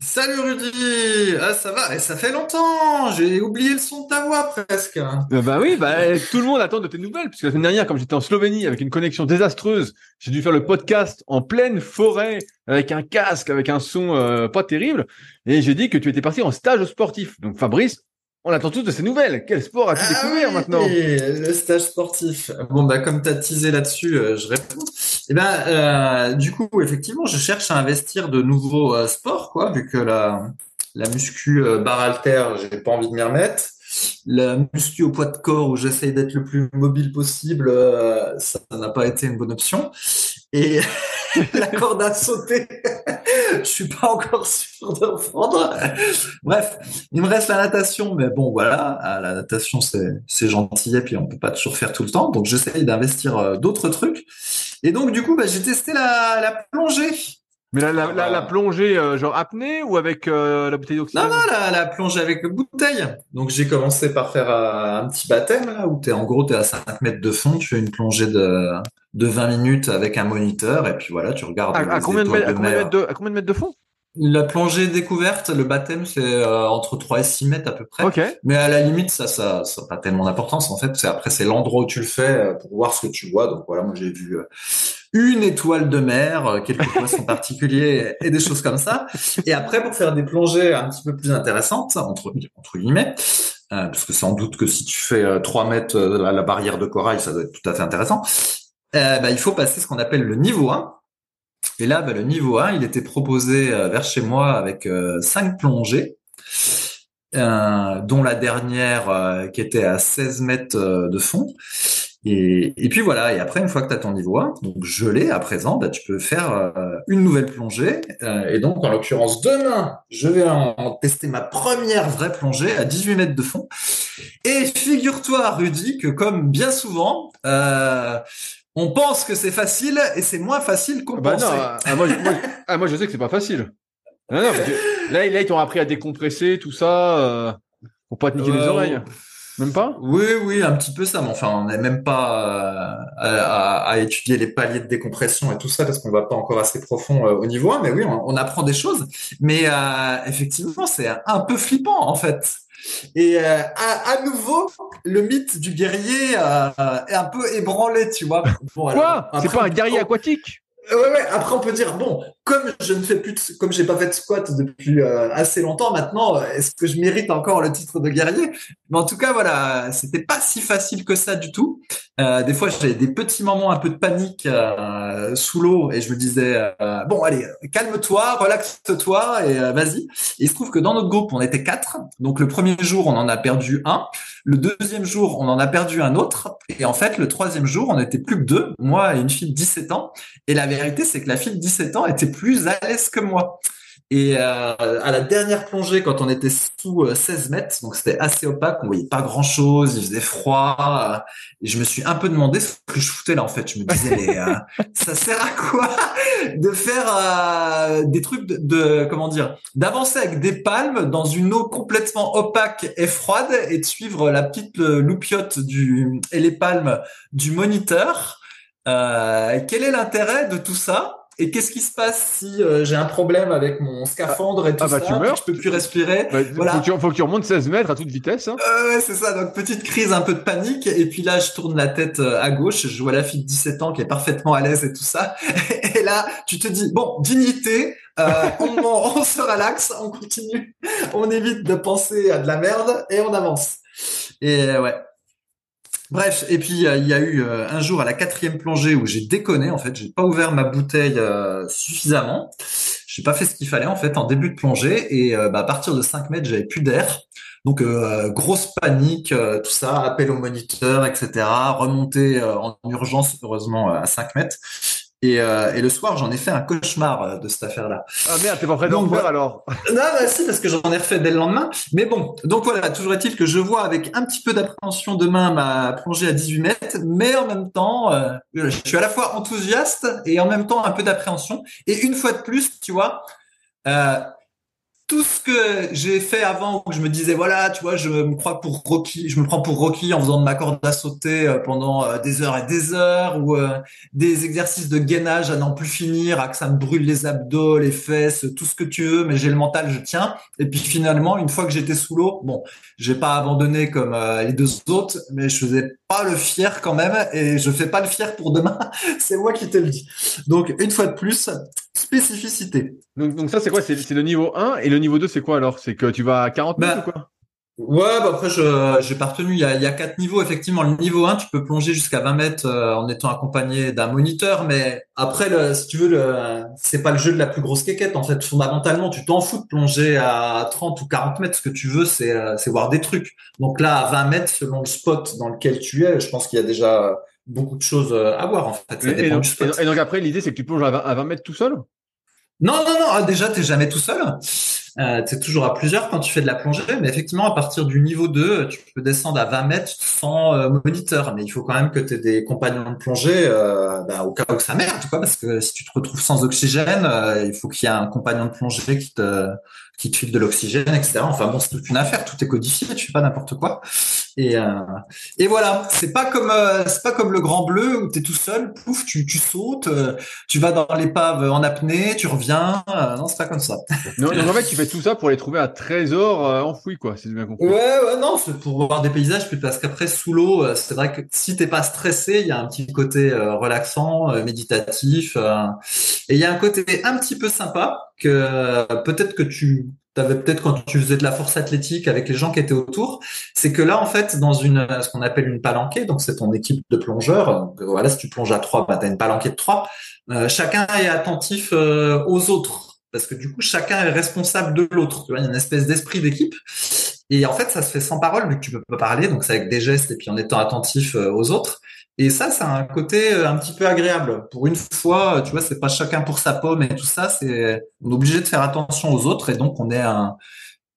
Salut Rudy Ah ça va, et ça fait longtemps. J'ai oublié le son de ta voix presque. Euh, Bah oui, bah tout le monde attend de tes nouvelles, puisque la semaine dernière, comme j'étais en Slovénie avec une connexion désastreuse, j'ai dû faire le podcast en pleine forêt, avec un casque, avec un son euh, pas terrible, et j'ai dit que tu étais parti en stage sportif. Donc Fabrice, on attend tous de ces nouvelles. Quel sport as-tu ah découvert maintenant Le stage sportif. Bon bah comme tu as teasé là-dessus, euh, je réponds. Eh ben euh, du coup effectivement, je cherche à investir de nouveaux euh, sports quoi, vu que la la muscu bar alter, j'ai pas envie de m'y remettre. La muscu au poids de corps où j'essaye d'être le plus mobile possible, ça n'a pas été une bonne option. Et la corde à sauter, je suis pas encore sûr de prendre. Bref, il me reste la natation, mais bon voilà, ah, la natation c'est c'est gentil et puis on peut pas toujours faire tout le temps, donc j'essaye d'investir euh, d'autres trucs. Et donc du coup, bah, j'ai testé la, la plongée. Mais la, la, la, la plongée, euh, genre apnée ou avec euh, la bouteille d'oxygène? Non, non, la, plongée avec bouteille. Donc j'ai commencé par faire euh, un petit baptême là où t'es en gros t'es à 5 mètres de fond, tu fais une plongée de de 20 minutes avec un moniteur et puis voilà tu regardes. À, à, combien, de mètres, à, combien de mètres de, à combien de mètres de fond? La plongée découverte, le baptême, c'est euh, entre 3 et 6 mètres à peu près. Okay. Mais à la limite, ça, ça, ça n'a pas tellement d'importance. En fait, c'est après, c'est l'endroit où tu le fais pour voir ce que tu vois. Donc voilà, moi j'ai vu une étoile de mer, quelques poissons particuliers et des choses comme ça. Et après, pour faire des plongées un petit peu plus intéressantes, entre, entre guillemets, euh, parce que sans doute que si tu fais 3 mètres de la, la, barrière de corail, ça doit être tout à fait intéressant, euh, bah, il faut passer ce qu'on appelle le niveau 1. Et là, bah, le niveau 1, il était proposé euh, vers chez moi avec euh, 5 plongées. Euh, dont la dernière qui était à 16 mètres de fond. Et, puis voilà, et après, une fois que tu as ton niveau 1, donc gelé à présent, bah, tu peux faire une nouvelle plongée. Et donc, en l'occurrence, demain, je vais en, tester ma première vraie plongée à 18 mètres de fond. Et figure-toi, Rudy, que comme bien souvent, on pense que c'est facile et c'est moins facile qu'on bah pensait. Non, ah, moi, moi, ah, moi, je sais que c'est pas facile. Non, non, là, là, ils t'ont appris à décompresser, tout ça, euh, pour pas te niquer les oreilles. Même pas? Oui, oui, un petit peu ça, mais enfin, on n'est même pas à, à, à, étudier les paliers de décompression et tout ça parce qu'on va pas encore assez profond euh, au niveau 1, mais oui, on, on, apprend des choses. Mais euh, effectivement, c'est un peu flippant en fait. Et euh, à, à, nouveau, le mythe du guerrier est un peu ébranlé, tu vois. Bon, Quoi? C'est pas un guerrier aquatique? Ouais, ouais. Après, on peut dire bon, comme je ne fais plus, de, comme j'ai pas fait de squat depuis euh, assez longtemps maintenant, est-ce que je mérite encore le titre de guerrier? Mais en tout cas, voilà, c'était pas si facile que ça du tout. Euh, des fois, j'avais des petits moments un peu de panique euh, sous l'eau et je me disais euh, bon, allez, calme-toi, relaxe-toi et euh, vas-y. Il se trouve que dans notre groupe, on était quatre. Donc le premier jour, on en a perdu un. Le deuxième jour, on en a perdu un autre. Et en fait, le troisième jour, on était plus que deux, moi et une fille de 17 ans. Et la vérité, c'est que la fille de 17 ans était plus à l'aise que moi. Et euh, à la dernière plongée, quand on était sous 16 mètres, donc c'était assez opaque, on voyait pas grand chose, il faisait froid, euh, et je me suis un peu demandé ce que je foutais là en fait. Je me disais, mais euh, ça sert à quoi de faire euh, des trucs de, de comment dire, d'avancer avec des palmes dans une eau complètement opaque et froide et de suivre la petite loupiote du et les palmes du moniteur? Quel est l'intérêt de tout ça? Et qu'est-ce qui se passe si euh, j'ai un problème avec mon scaphandre et tout ah bah, ça tu meurs, je peux plus respirer bah, voilà. faut, que tu, remontes 16 mètres à toute vitesse. Hein. Euh, ouais, c'est ça. Donc petite crise, un peu de panique. Et puis là, je tourne la tête euh, à gauche. Je vois la fille de 17 ans qui est parfaitement à l'aise et tout ça. Et là, tu te dis bon, dignité. Euh, on, on se relaxe, on continue, on évite de penser à de la merde et on avance. Et ouais, Bref, et puis il y a eu euh, un jour à la quatrième plongée où j'ai déconné en fait, j'ai pas ouvert ma bouteille euh, suffisamment, j'ai pas fait ce qu'il fallait en fait en début de plongée. Et euh, bah, à partir de 5 mètres j'avais plus d'air, donc grosse panique, tout ça, appel au moniteur, etc. Remonter en urgence heureusement à 5 mètres euh, et, le soir, j'en ai fait un cauchemar euh, de cette affaire-là. Ah merde, t'es pas prêt d'en faire alors Non, bah si, parce que j'en ai refait dès le lendemain. Mais bon, donc voilà, toujours est-il que je vois avec un petit peu d'appréhension demain ma plongée à 18 mètres, mais en même temps, euh, je suis à la fois enthousiaste et en même temps un peu d'appréhension. Et une fois de plus, tu vois, tout ce que j'ai fait avant où je me disais voilà tu vois je me crois pour Rocky je me prends pour Rocky en faisant de ma corde à sauter euh, pendant euh, des heures et des heures ou euh, des exercices de gainage à n'en plus finir à que ça me brûle les abdos les fesses tout ce que tu veux mais j'ai le mental je tiens. Et puis finalement une fois que j'étais sous l'eau bon j'ai pas abandonné comme les deux autres mais je faisais pas le fier quand même et je fais pas le fier pour demain. C'est moi qui te le dis. Donc une fois de plus spécificité donc, donc ça c'est quoi? C'est le niveau 1 et le niveau 2, c'est quoi alors? C'est que tu vas à 40 mètres bah, ou quoi? Ouais, bah après, je j'ai pas retenu. Il y a, il y a quatre niveaux. Effectivement, le niveau 1, tu peux plonger jusqu'à 20 mètres euh, en étant accompagné d'un moniteur. Mais après, le, si tu veux, le, c'est pas le jeu de la plus grosse quéquette. En fait, fondamentalement, tu t'en fous de plonger à 30 ou 40 mètres. Ce que tu veux, c'est euh, c'est voir des trucs. Donc là, à 20 mètres, selon le spot dans lequel tu es, je pense qu'il y a déjà beaucoup de choses euh, à voir. En fait, et, donc, après, l'idée, c'est que tu plonges à 20, à 20 mètres tout seul? Non, non, non. Ah, déjà, t'es jamais tout seul. Euh, tu es toujours à plusieurs quand tu fais de la plongée, mais effectivement, à partir du niveau 2, tu peux descendre à 20 mètres sans euh, moniteur. Mais il faut quand même que tu aies des compagnons de plongée euh, bah, au cas où ça merde, quoi, parce que si tu te retrouves sans oxygène, euh, il faut qu'il y ait un compagnon de plongée qui te qui te file de l'oxygène, etc. Enfin bon, c'est toute une affaire, tout est codifié, tu fais pas n'importe quoi. Et, euh, et voilà, c'est pas comme euh, c'est pas comme le Grand Bleu où tu es tout seul, pouf, tu, tu sautes, euh, tu vas dans l'épave en apnée, tu reviens. non, c'est pas comme ça. non, en fait, tu fais tout ça pour aller trouver un trésor enfoui, quoi, si j'ai bien compris. Ouais, ouais, non, c'est pour voir des paysages, puis parce qu'après sous l'eau, c'est vrai que si t'es pas stressé, il y a un petit côté relaxant, méditatif, et il y a un côté un petit peu sympa que peut-être que tu avais peut-être quand tu faisais de la force athlétique avec les gens qui étaient autour, c'est que là en fait dans une ce qu'on appelle une palanquée, donc c'est ton équipe de plongeurs. voilà, si tu plonges à trois, bah, tu as une palanquée de trois. Euh, chacun est attentif euh, aux autres parce que du coup chacun est responsable de l'autre. Tu vois, il y a une espèce d'esprit d'équipe. Et en fait, ça se fait sans parole vu que tu peux pas parler, donc c'est avec des gestes et puis en étant attentif euh, aux autres. Et ça, c'est un côté euh, un petit peu agréable. Pour une fois, tu vois, c'est pas chacun pour sa pomme et tout ça. C'est on est obligé de faire attention aux autres et donc on est un,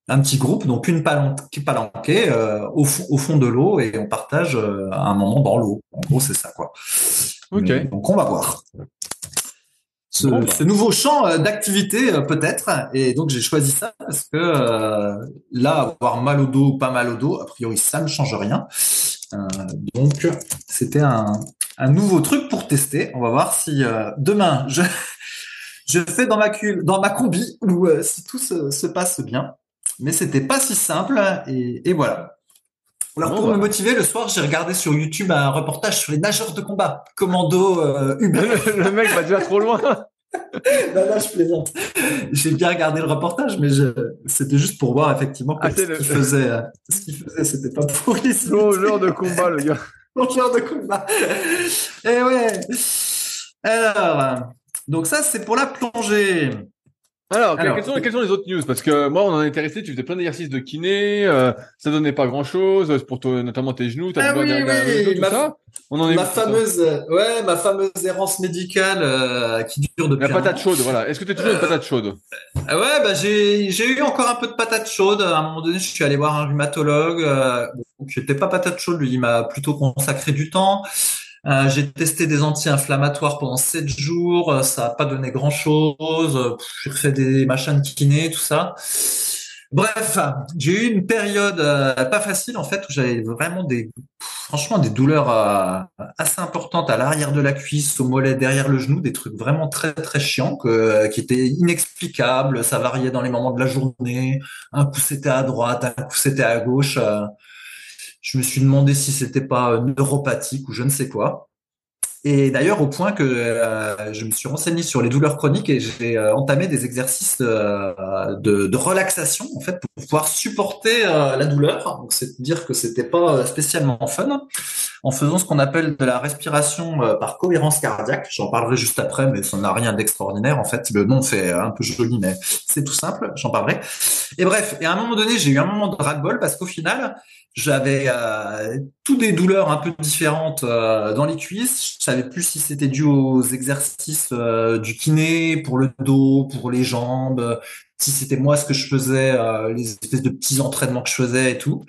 un petit groupe, donc une palanquée, palanquée euh, au, fond, au fond de l'eau et on partage euh, un moment dans l'eau. En gros, c'est ça quoi. Ok. Donc on va voir. Ce, ce nouveau champ d'activité peut-être et donc j'ai choisi ça parce que là avoir mal au dos ou pas mal au dos a priori ça ne change rien euh, donc, c'était un, nouveau truc pour tester. On va voir si euh, demain je, je fais dans ma, dans ma combi ou euh, si tout se, passe bien. Mais c'était pas si simple et, voilà. Alors pour me bah. motiver, le soir, j'ai regardé sur YouTube un reportage sur les nageurs de combat, commando Uber. le mec va déjà trop loin. non, non, je plaisante. J'ai bien regardé le reportage, mais c'était juste pour voir effectivement ah, ce qu'il faisait. Euh, ce qu'il faisait, c'était pas pourri. genre de combat, le gars. genre de combat. Et eh ouais. Alors, donc ça, c'est pour la plongée. Alors, quelles, sont, quelles, sont, les autres news? Parce que moi, on en est intéressé. Tu faisais plein d'exercices de kiné, euh, ça donnait pas grand-chose pour toi, notamment tes genoux. As ah oui, oui, ma, On en est ma fameuse, ouais, ma fameuse errance médicale euh, qui dure depuis. La patate chaude, voilà. Est-ce que tu es toujours une patate chaude? Euh, Ouais, bah j'ai j'ai eu encore un peu de patate chaude. À un moment donné, je suis allé voir un rhumatologue. Euh, donc, j'étais pas patate chaude, lui, il m'a plutôt consacré du temps. Euh, j'ai testé des anti-inflammatoires pendant 7 jours, euh, ça n'a pas donné grand-chose. J'ai fait des machins de kiné, tout ça. Bref, j'ai eu une période euh, pas facile en fait où j'avais vraiment des franchement des douleurs euh, assez importantes à l'arrière de la cuisse, au mollet, derrière le genou, des trucs vraiment très très chiants qui étaient inexplicables. Ça variait dans les moments de la journée. Un coup c'était à droite, un coup c'était à gauche. Euh. Je me suis demandé si c'était pas neuropathique ou je ne sais quoi. Et d'ailleurs, au point que euh, je me suis renseigné sur les douleurs chroniques et j'ai euh, entamé des exercices de, relaxation en fait pour pouvoir supporter euh, la douleur. Donc, c'est dire que c'était pas spécialement fun. En faisant ce qu'on appelle de la respiration par cohérence cardiaque. J'en parlerai juste après, mais ça n'a rien d'extraordinaire. En fait, le nom fait un peu joli, mais c'est tout simple. J'en parlerai. Et bref, et à un moment donné, j'ai eu un moment de ras-le-bol parce qu'au final, j'avais euh, toutes des douleurs un peu différentes euh, dans les cuisses. Je savais plus si c'était dû aux exercices euh, du kiné pour le dos, pour les jambes, si c'était moi ce que je faisais, euh, les espèces de petits entraînements que je faisais et tout.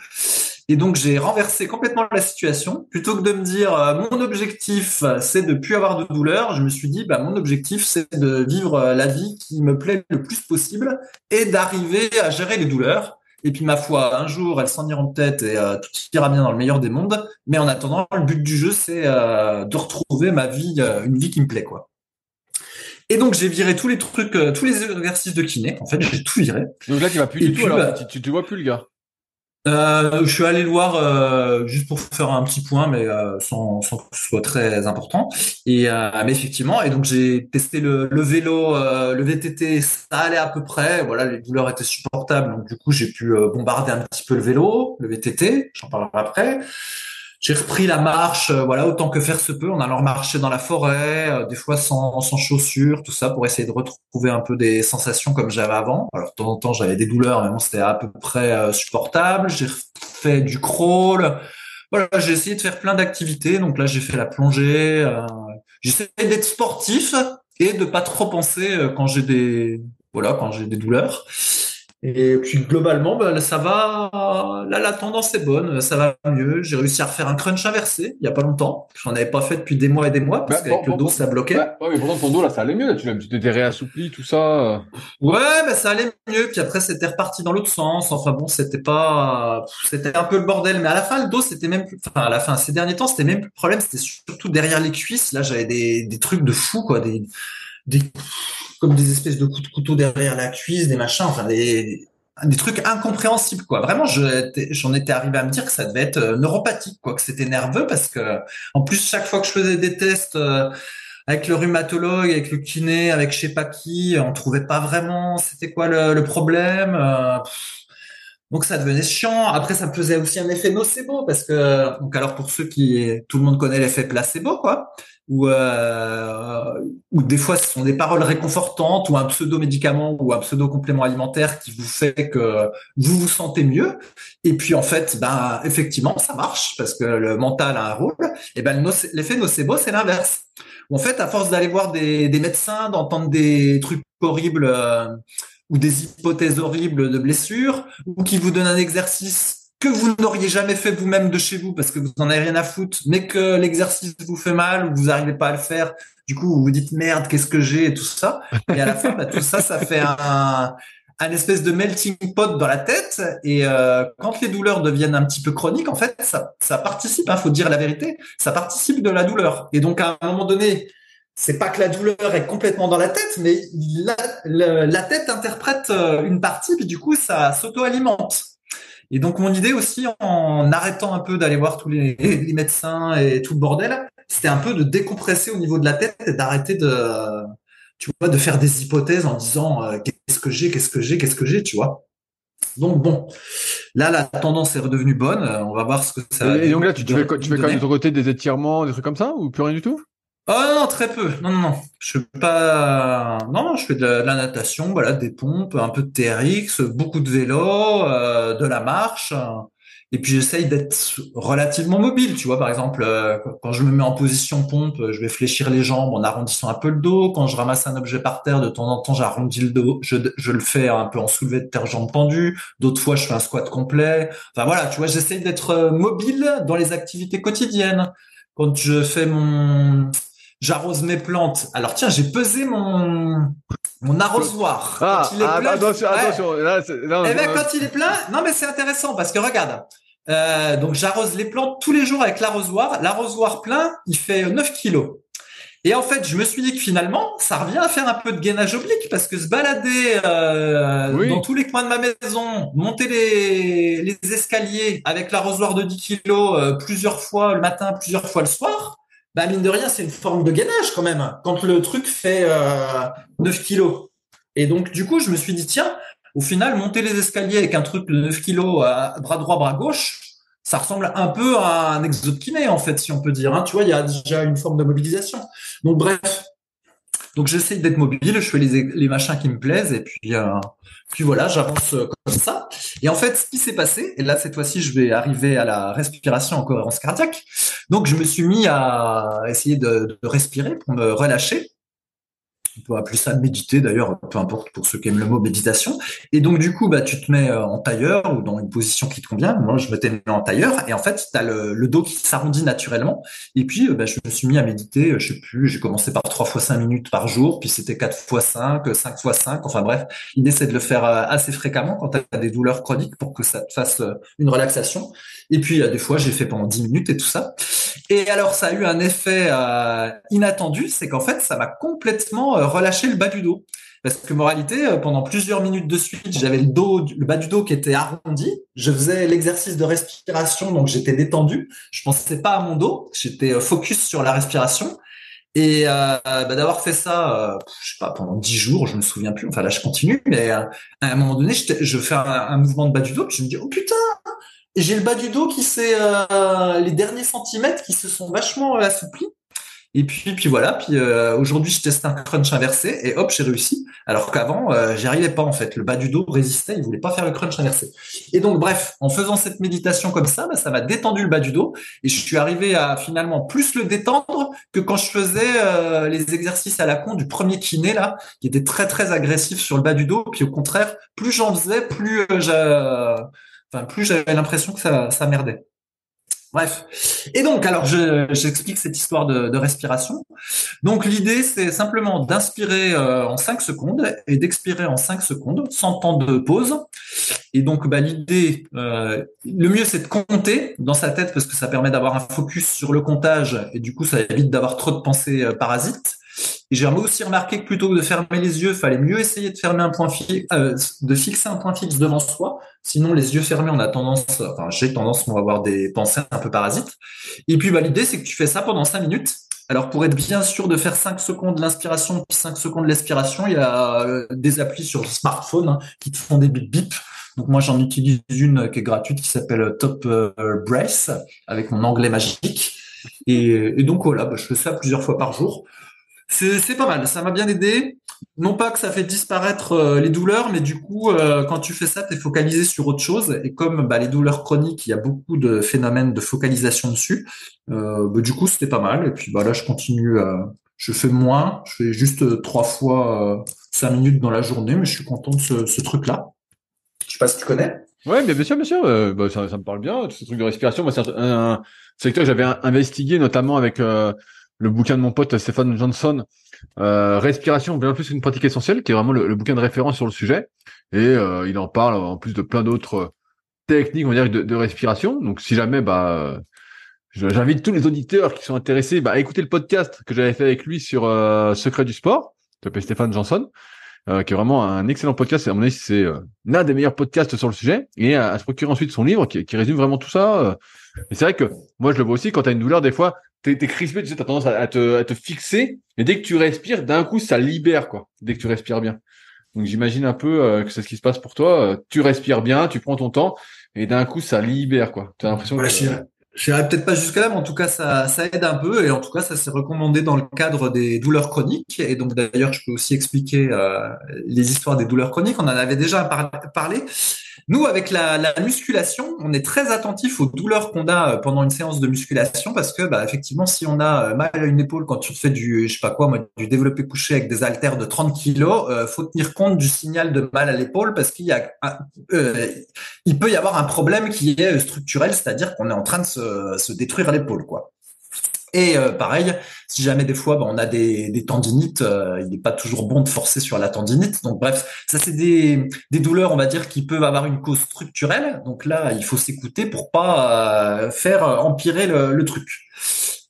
Et donc j'ai renversé complètement la situation. Plutôt que de me dire mon objectif c'est de plus avoir de douleurs, je me suis dit bah mon objectif c'est de vivre la vie qui me plaît le plus possible et d'arriver à gérer les douleurs et puis ma foi, un jour, elles s'en iront peut-être et euh, tout ira bien dans le meilleur des mondes. Mais en attendant, le but du jeu, c'est euh, de retrouver ma vie, euh, une vie qui me plaît, quoi. Et donc j'ai viré tous les trucs, tous les exercices de kiné. En fait, j'ai tout viré. Donc là, tu vas plus du tout. alors, bah tu, tu vois plus le gars. Euh, je suis allé le voir euh, juste pour faire un petit point, mais euh, sans, sans, que ce soit très important. Et euh, mais effectivement, et donc j'ai testé le, le vélo, euh, le VTT, ça allait à peu près. Voilà, les douleurs étaient supportables, donc du coup j'ai pu bombarder un petit peu le vélo, le VTT. J'en parlerai après. J'ai repris la marche, euh, voilà, autant que faire se peut, en allant marcher dans la forêt, euh, des fois sans, sans chaussures, tout ça, pour essayer de retrouver un peu des sensations comme j'avais avant. Alors, de temps en temps, j'avais des douleurs, mais bon, c'était à peu près euh, supportable. J'ai fait du crawl. Voilà, j'ai essayé de faire plein d'activités. Donc là, j'ai fait la plongée. Euh, j'essaie d'être sportif et de pas trop penser quand j'ai des, voilà, quand j'ai des douleurs. Et puis globalement, ben, ça va. Là, la tendance est bonne, ça va mieux. J'ai réussi à refaire un crunch inversé il y a pas longtemps. J'en avais pas fait depuis des mois et des mois parce bah, qu'avec le dos, ça bloquait. Ouais, mais pourtant ton dos là, ça allait mieux. Là, tu t'étais réassoupli, tout ça. Ouais, ben ça allait mieux. Puis après, c'était reparti dans l'autre sens. Enfin bon, c'était pas, c'était un peu le bordel. Mais à la fin, le dos, c'était même plus. Enfin, à la fin, ces derniers temps, c'était même plus le problème. C'était surtout derrière les cuisses. Là, j'avais des, des trucs de fou, quoi. Des, des comme des espèces de coups de couteau derrière la cuisse, des machins, enfin des, trucs incompréhensibles quoi. Vraiment, j'en étais arrivé à me dire que ça devait être euh, neuropathique que c'était nerveux parce que en plus chaque fois que je faisais des tests euh, avec le rhumatologue, avec le kiné, avec je sais pas qui, on trouvait pas vraiment c'était quoi le, problème. Euh, donc ça devenait chiant. Après, ça faisait aussi un effet nocebo parce que donc alors pour ceux qui tout le monde connaît l'effet placebo quoi, ou euh, ou des fois ce sont des paroles réconfortantes ou un pseudo médicament ou un pseudo complément alimentaire qui vous fait que vous vous sentez mieux. Et puis en fait, ben effectivement ça marche parce que le mental a un rôle. Et ben l'effet nocebo c'est l'inverse. En fait, à force d'aller voir des, des médecins, d'entendre des trucs horribles. Euh, ou des hypothèses horribles de blessures, ou qui vous donnent un exercice que vous n'auriez jamais fait vous-même de chez vous parce que vous n'en avez rien à foutre, mais que l'exercice vous fait mal ou vous n'arrivez pas à le faire. Du coup, vous vous dites merde, qu'est-ce que j'ai et tout ça. Et à la fin, bah, tout ça, ça fait un, espèce de melting pot dans la tête. Et euh, quand les douleurs deviennent un petit peu chroniques, en fait, ça, participe. Il hein, faut dire la vérité, ça participe de la douleur. Et donc, à un moment donné, c'est pas que la douleur est complètement dans la tête, mais la, la, tête interprète euh, une partie, puis du coup, ça s'auto-alimente. Et donc, mon idée aussi, en arrêtant un peu d'aller voir tous les, les, médecins et tout le bordel, c'était un peu de décompresser au niveau de la tête et d'arrêter de, tu vois, de faire des hypothèses en disant euh, qu'est-ce que j'ai, qu'est-ce que j'ai, qu'est-ce que j'ai, tu vois. Donc bon, là la tendance est redevenue bonne. On va voir ce que ça. Et, et donc là, tu, tu fais, tu fais quand même de côté des étirements, des trucs comme ça, ou plus rien du tout? Oh non, très peu. Non, non, non. Je fais pas. Non, je fais de la, natation, voilà, des pompes, un peu de TRX, beaucoup de vélo, euh, de la marche. Et puis j'essaye d'être relativement mobile. Tu vois, par exemple, euh, quand je me mets en position pompe, je vais fléchir les jambes en arrondissant un peu le dos. Quand je ramasse un objet par terre, de temps en temps, j'arrondis le dos. Je, je le fais un peu en soulevé de terre, jambes pendues. D'autres fois, je fais un squat complet. Enfin voilà, tu vois, j'essaye d'être mobile dans les activités quotidiennes. Quand je fais mon j'arrose mes plantes. Alors tiens, j'ai pesé mon mon arrosoir. Ah, quand il est ah, plein, attention, attention. Là, eh ben, quand il est plein, non mais c'est intéressant parce que regarde. Euh, donc j'arrose les plantes tous les jours avec l'arrosoir. L'arrosoir plein, il fait 9 kilos. Et en fait, je me suis dit que finalement, ça revient à faire un peu de gainage oblique parce que se balader euh, dans tous les coins de ma maison, monter les, les escaliers avec l'arrosoir de 10 kilos euh, plusieurs fois le matin, plusieurs fois le soir, bah mine de rien, c'est une forme de gainage quand même quand le truc fait euh, 9 kilos. Et donc du coup, je me suis dit tiens, au final, monter les escaliers avec un truc de 9 kilos à bras droit, bras gauche, ça ressemble un peu à un exode kiné en fait, si on peut dire. Hein. Tu vois, il y a déjà une forme de mobilisation. Donc bref, donc j'essaie d'être mobile, je fais les, les, machins qui me plaisent et puis euh, voilà, j'avance euh, comme ça. Et en fait, ce qui s'est passé, et là cette fois-ci, je vais arriver à la respiration en cohérence cardiaque. Donc je me suis mis à essayer de respirer pour me relâcher on peut appeler ça méditer d'ailleurs, peu importe pour ceux qui aiment le mot méditation. Et donc du coup, bah tu te mets euh, en tailleur ou dans une position qui te convient. Moi, je me mis en tailleur et en fait, tu as le, dos qui s'arrondit naturellement. Et puis, euh, bah, je me suis mis à méditer. Euh, je sais plus, j'ai commencé par 3 fois 5 minutes par jour, puis c'était 4 fois 5, 5 fois 5. Enfin bref, l'idée c'est de le faire assez fréquemment quand tu as des douleurs chroniques pour que ça te fasse une relaxation. Et puis, des fois, j'ai fait pendant 10 minutes et tout ça. Et alors, ça a eu un effet inattendu, c'est qu'en fait, ça m'a complètement relâcher le bas du dos. Parce que moralité, euh, pendant plusieurs minutes de suite, j'avais le dos, le bas du dos qui était arrondi. Je faisais l'exercice de respiration, donc j'étais détendu. Je pensais pas à mon dos, j'étais euh, focus sur la respiration. Et euh, bah, d'avoir fait ça, je sais pas, pendant dix jours, je me souviens plus. Enfin là, je continue, mais à un moment donné, je, fais un, mouvement de bas du dos, je me dis oh putain, j'ai le bas du dos qui s'est les derniers centimètres qui se sont vachement assouplis. Et puis, puis voilà. Puis euh, aujourd'hui, je teste un crunch inversé et hop, j'ai réussi. Alors qu'avant, euh, j'y arrivais pas en fait. Le bas du dos résistait, il voulait pas faire le crunch inversé. Et donc, bref, en faisant cette méditation comme ça, bah, ça m'a détendu le bas du dos et je suis arrivé à finalement plus le détendre que quand je faisais euh, les exercices à la con du premier kiné là, qui était très très agressif sur le bas du dos. Puis au contraire, plus j'en faisais, plus plus j'avais l'impression que ça merdait. Bref. Et donc, alors, j'explique cette histoire de, respiration. Donc, l'idée, c'est simplement d'inspirer euh, en 5 secondes et d'expirer en 5 secondes, sans temps de pause. Et donc, bah, l'idée, euh, le mieux, c'est de compter dans sa tête parce que ça permet d'avoir un focus sur le comptage et du coup, ça évite d'avoir trop de pensées euh, parasites. Et j'ai aussi remarqué que plutôt que de fermer les yeux, fallait mieux essayer de fermer un point fixe, euh, de fixer un point fixe devant soi. Sinon, les yeux fermés, on a tendance, enfin, j'ai tendance à avoir des pensées un peu parasites. Et puis, bah, l'idée, c'est que tu fais ça pendant cinq minutes. Alors, pour être bien sûr de faire 5 secondes l'inspiration puis 5 secondes l'expiration, il y a euh, des applis sur le smartphone hein, qui te font des bip bip. Donc moi j'en utilise une qui est gratuite qui s'appelle Top euh, Brace avec mon anglais magique. Et, donc voilà, bah, je fais ça plusieurs fois par jour. C'est pas mal, ça m'a bien aidé. Non pas que ça fait disparaître euh, les douleurs, mais du coup, euh, quand tu fais ça, tu es focalisé sur autre chose. Et comme bah, les douleurs chroniques, il y a beaucoup de phénomènes de focalisation dessus, euh, bah, du coup, c'était pas mal. Et puis bah, là, je continue, je fais moins, je fais juste trois fois cinq minutes dans la journée, mais je suis content de ce, truc-là. Je sais pas si tu connais. Ouais, bien sûr, bien sûr, bah, ça, me parle bien, ce truc de respiration. Moi, c'est un, secteur que j'avais investigué, notamment avec le bouquin de mon pote Stéphane Johnson, euh, Respiration, bien plus une pratique essentielle, qui est vraiment le, bouquin de référence sur le sujet. Et euh, il en parle en plus de plein d'autres techniques, on va dire, de, respiration. Donc si jamais, bah, j'invite tous les auditeurs qui sont intéressés bah, à écouter le podcast que j'avais fait avec lui sur euh, Secret du sport, s'appelle Stéphane Johnson. Euh, qui est vraiment un excellent podcast. À mon avis, c'est l'un des meilleurs podcasts sur le sujet. Et à, se procurer ensuite son livre qui, qui résume vraiment tout ça. Et c'est vrai que moi, je le vois aussi quand tu as une douleur, des fois, t'es es crispé, tu sais, t'as tendance à, te, à te fixer, et dès que tu respires, d'un coup, ça libère, quoi. Dès que tu respires bien. Donc j'imagine un peu euh, que c'est ce qui se passe pour toi. Euh, tu respires bien, tu prends ton temps, et d'un coup, ça libère, quoi. T'as l'impression que je n'irai peut-être pas jusqu'à là, mais en tout cas, ça, ça aide un peu. Et en tout cas, ça s'est recommandé dans le cadre des douleurs chroniques. Et donc, d'ailleurs, je peux aussi expliquer euh, les histoires des douleurs chroniques. On en avait déjà parlé. Nous, avec la, la, musculation, on est très attentif aux douleurs qu'on a euh, pendant une séance de musculation parce que, bah, effectivement, si on a euh, mal à une épaule quand tu fais du, je sais pas quoi, moi, du développé couché avec des haltères de 30 kilos, euh, faut tenir compte du signal de mal à l'épaule parce qu'il y a, il peut y avoir un problème qui est structurel, c'est-à-dire qu'on est en train de se, se détruire l'épaule, quoi. Et euh, pareil, si jamais des fois bah, on a des, des tendinites, euh, il n'est pas toujours bon de forcer sur la tendinite. Donc bref, ça c'est des, des douleurs, on va dire, qui peuvent avoir une cause structurelle. Donc là, il faut s'écouter pour pas euh, faire empirer le, le truc.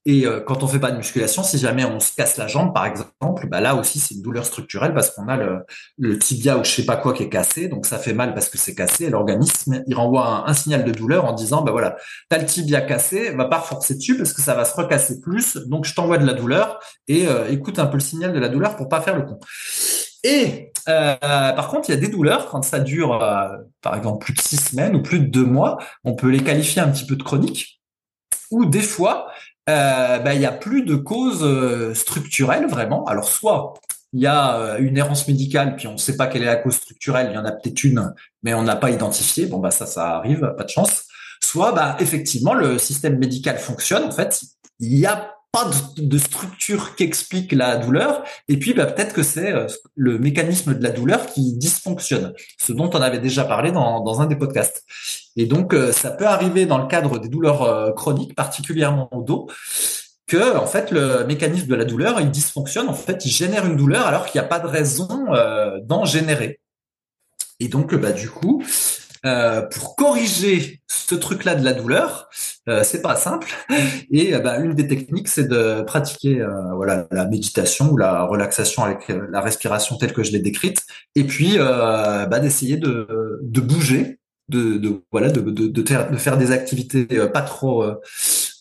Et euh, quand on fait pas de musculation, si jamais on se casse la jambe, par exemple, bah là aussi c'est une douleur structurelle parce qu'on a le, tibia ou je sais pas quoi qui est cassé, donc ça fait mal parce que c'est cassé. Et l'organisme il renvoie un, signal de douleur en disant bah voilà, t'as le tibia cassé, va pas forcer dessus parce que ça va se recasser plus, donc je t'envoie de la douleur et euh, écoute un peu le signal de la douleur pour pas faire le con. Et euh, par contre, il y a des douleurs quand ça dure, par exemple, plus de six semaines ou plus de deux mois. On peut les qualifier un petit peu de chroniques. Ou des fois, euh, ben, il y a plus de causes euh, structurelles vraiment. Alors soit il y a euh, une errance médicale, puis on ne sait pas quelle est la cause structurelle, il y en a peut-être une, mais on n'a pas identifié. Bon bah ça, ça arrive, pas de chance. Soit bah effectivement le système médical fonctionne. En fait, il y a pas de, structure qui explique la douleur, et puis bah, peut-être que c'est le mécanisme de la douleur qui dysfonctionne, ce dont on avait déjà parlé dans, dans un des podcasts. Et donc, euh, ça peut arriver dans le cadre des douleurs euh, chroniques, particulièrement au dos, que en fait le mécanisme de la douleur il dysfonctionne. En fait, il génère une douleur alors qu'il n'y a pas de raison euh, d'en générer. Et donc, bah du coup, pour corriger ce truc-là de la douleur, c'est pas simple. Et bah, une des techniques, c'est de pratiquer voilà la méditation ou la relaxation avec la respiration telle que je l'ai décrite, et puis bah, d'essayer de, de bouger de, voilà de, de, de, faire, de faire des activités euh, pas trop euh,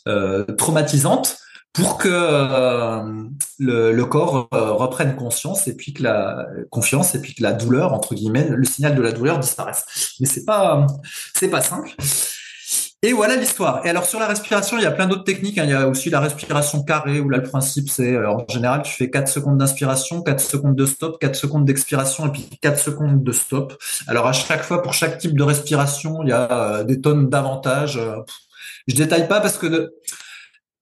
euh, traumatisantes pour que le, le, corps reprenne conscience et puis que la confiance et puis que la douleur entre guillemets le signal de la douleur disparaisse. Mais c'est pas c'est pas simple et voilà l'histoire. Et alors sur la respiration, il y a plein d'autres techniques. Hein. Il y a aussi la respiration carrée où là le principe c'est euh, en général tu fais 4 secondes d'inspiration, 4 secondes de stop, 4 secondes d'expiration et puis 4 secondes de stop. Alors à chaque fois pour chaque type de respiration, il y a euh, des tonnes d'avantages. Euh, je détaille pas parce que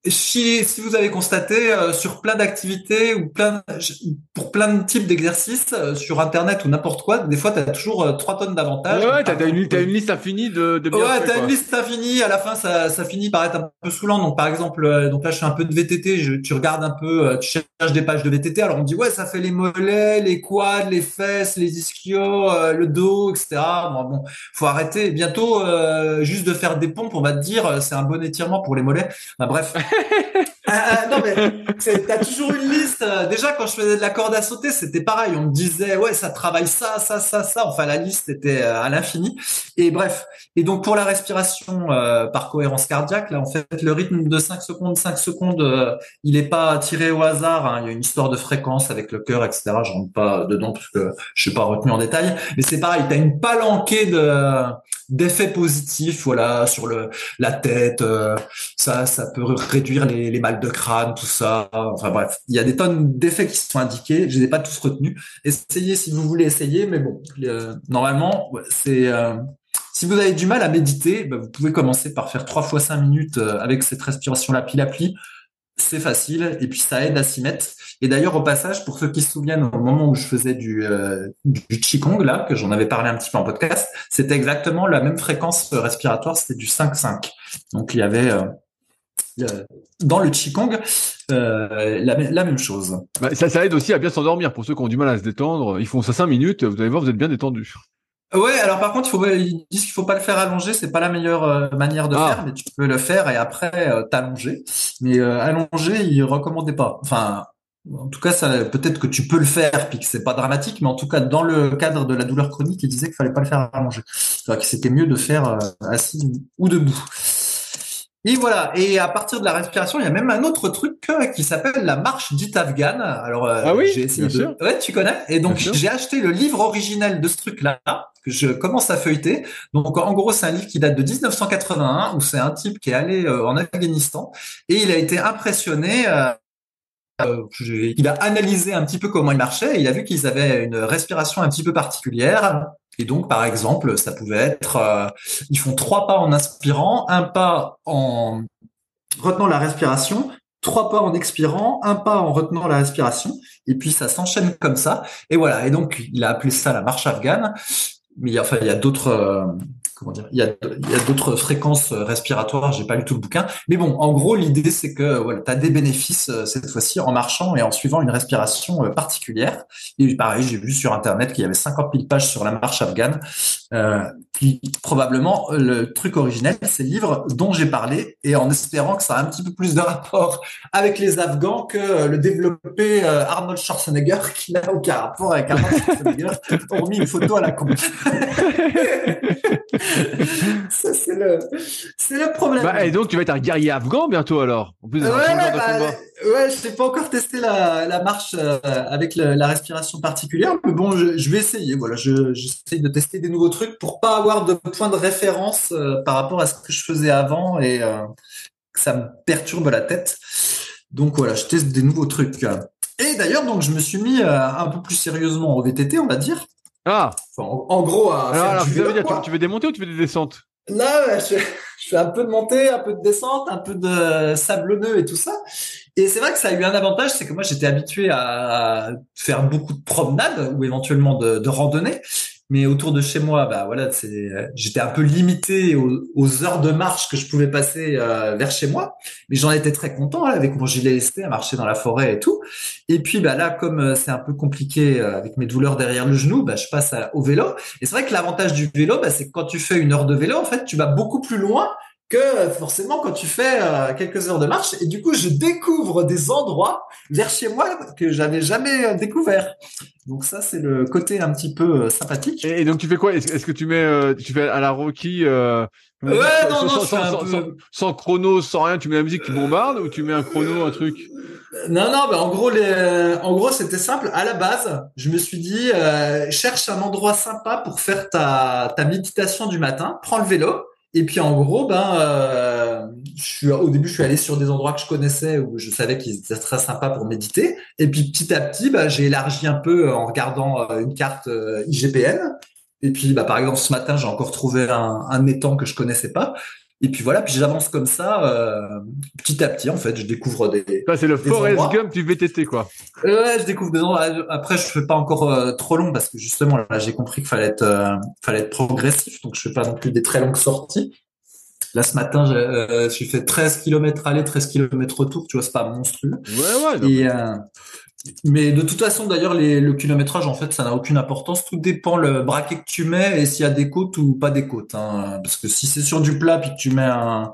si, si vous avez constaté euh, sur plein d'activités ou plein pour plein de types d'exercices euh, sur internet ou n'importe quoi, des fois tu as toujours euh, trois tonnes d'avantages. Ouais, t'as as une, une liste infinie de, de Ouais, t'as une liste infinie. À la fin, ça, ça finit par être un peu saoulant. Donc par exemple, donc là je fais un peu de VTT. Je, tu regardes un peu, tu cherches des pages de VTT. Alors on me dit ouais, ça fait les mollets, les quads, les fesses, les ischios, le dos, etc. Bon, bon, faut arrêter. Bientôt, juste de faire des pompes, on va te dire c'est un bon étirement pour les mollets. bref. Ah, ah, non mais t'as toujours une liste. Déjà quand je faisais de la corde à sauter, c'était pareil. On me disait ouais ça travaille ça, ça, ça, ça. Enfin la liste était euh, à l'infini. Et bref. Et donc pour la respiration euh, par cohérence cardiaque, là en fait le rythme de 5 secondes, 5 secondes, euh, il est pas tiré au hasard. Hein. Il y a une histoire de fréquence avec le cœur, etc. Je rentre pas dedans parce que je suis pas retenu en détail. Mais c'est pareil. T'as une palanquée de d'effets positifs, voilà, sur la tête. ça, ça peut réduire les, les mal de crâne, tout ça. Enfin bref, il y a des tonnes d'effets qui sont indiqués. Je les ai pas tous retenus. Essayez si vous voulez essayer, mais bon, euh, normalement, euh, si vous avez du mal à méditer, bah, vous pouvez commencer par faire trois fois cinq minutes euh, avec cette à pli. C'est facile et puis ça aide à s'y mettre. Et d'ailleurs, au passage, pour ceux qui se souviennent, au moment où je faisais du, Qigong, là, que j'en avais parlé un petit peu en podcast, c'était exactement la même fréquence respiratoire, c'était du 5-5. Donc, il y avait euh, dans le Qigong, euh, la, même chose. Bah, ça, ça aide aussi à bien s'endormir. Pour ceux qui ont du mal à se détendre, ils font ça cinq minutes, vous allez voir, vous êtes bien détendu. Ouais, alors par contre, il faut, ils disent qu'il faut pas le faire allonger, c'est pas la meilleure euh, manière de ah. faire, mais tu peux le faire et après t'allonger. Mais allonger, ils recommandaient pas. Enfin, en tout cas, ça, peut-être que tu peux le faire puis que c'est pas dramatique, mais en tout cas, dans le cadre de la douleur chronique, ils disaient qu'il fallait pas le faire allonger. que c'était mieux de faire assis ou debout. Et voilà. Et à partir de la respiration, il y a même un autre truc euh, qui s'appelle la marche dite afghane. Alors, euh, ah oui, j'ai essayé de. Ouais, tu connais. Et donc, j'ai acheté le livre original de ce truc-là que je commence à feuilleter. Donc, en gros, c'est un livre qui date de 1981 où c'est un type qui est allé euh, en Afghanistan et il a été impressionné. il a analysé un petit peu comment il marchait et il a vu qu'ils avaient une respiration un petit peu particulière et donc, par exemple, ça pouvait être, euh, ils font trois pas en inspirant, un pas en retenant la respiration, trois pas en expirant, un pas en retenant la respiration, et puis ça s'enchaîne comme ça. Et voilà. Et donc, il a appelé ça la marche afghane. Mais enfin, il y a d'autres, euh, il y a, d'autres fréquences respiratoires. J'ai pas lu tout le bouquin, mais bon, en gros, l'idée c'est que voilà, tu as des bénéfices cette fois-ci en marchant et en suivant une respiration particulière. Et pareil, j'ai vu sur internet qu'il y avait 50 000 pages sur la marche afghane. Euh, probablement le truc originel, c'est le livre dont j'ai parlé, et en espérant que ça a un petit peu plus de rapport avec les Afghans que le développé Arnold Schwarzenegger, qui n'a aucun rapport avec Arnold Schwarzenegger, hormis une photo à la con. ça, c'est le, c'est le problème. Bah, et donc, tu vas être un guerrier afghan bientôt alors En plus, ouais, bah, ouais, je n'ai pas encore testé la, la marche euh, avec la respiration particulière, mais bon, je, je vais essayer. Voilà, je, j'essaie de tester des nouveaux trucs pour pas avoir de point de référence euh, par rapport à ce que je faisais avant et euh, que ça me perturbe la tête. Donc voilà, je teste des nouveaux trucs. Et d'ailleurs, donc je me suis mis un peu plus sérieusement au VTT, on va dire. Ah. en, gros, à alors, tu, veux dire, tu, veux démonter ou tu veux des descentes? Là, je, je, fais un peu de montée, un peu de descente, un peu de sablonneux et tout ça. Et c'est vrai que ça a eu un avantage, c'est que moi j'étais habitué à faire beaucoup de promenades ou éventuellement de, de randonnées mais autour de chez moi, bah voilà, c'est, j'étais un peu limité aux, heures de marche que je pouvais passer euh, vers chez moi, mais j'en étais très content avec mon gilet ST à marcher dans la forêt et tout. Et puis bah là, comme euh, c'est un peu compliqué euh, avec mes douleurs derrière le genou, bah je passe au vélo. Et c'est vrai que l'avantage du vélo, bah, c'est que quand tu fais une heure de vélo, en fait, tu vas beaucoup plus loin que forcément quand tu fais euh, quelques heures de marche et du coup je découvre des endroits vers chez moi que j'avais jamais euh, découvert. Donc ça c'est le côté un petit peu euh, sympathique. Et, donc tu fais quoi? Est-ce que tu mets tu fais à la Rocky Ouais, non, non, sans, chrono, sans rien, tu mets la musique qui bombarde ou tu mets un chrono, un truc? Non, non, ben en gros, les... en gros, c'était simple. À la base, je me suis dit, cherche un endroit sympa pour faire ta, ta méditation du matin, prends le vélo, et puis en gros, ben, euh, au début, je suis allé sur des endroits que je connaissais où je savais qu'ils étaient très sympas pour méditer. Et puis petit à petit, ben, j'ai élargi un peu en regardant euh, une carte euh, IGPN. Et puis, bah, par exemple, ce matin, j'ai encore trouvé un, un étang que je connaissais pas. Et puis voilà, puis j'avance comme ça, euh, petit à petit, en fait, je découvre des. c'est le Forest Gump du VTT, quoi. ouais, je découvre des endroits. Après, je fais pas encore euh, trop long parce que justement, là, j'ai compris qu'il fallait être, euh, fallait être progressif, donc je fais pas non plus des très longues sorties. Là, ce matin, j'ai fait 13 km aller, 13 km retour, tu vois, c'est pas monstrueux. Ouais, ouais. Et, mais de toute façon, d'ailleurs, le kilométrage, en fait, ça n'a aucune importance. Tout dépend le braquet que tu mets et s'il y a des côtes ou pas des côtes. Hein. Parce que si c'est sur du plat puis que tu mets un,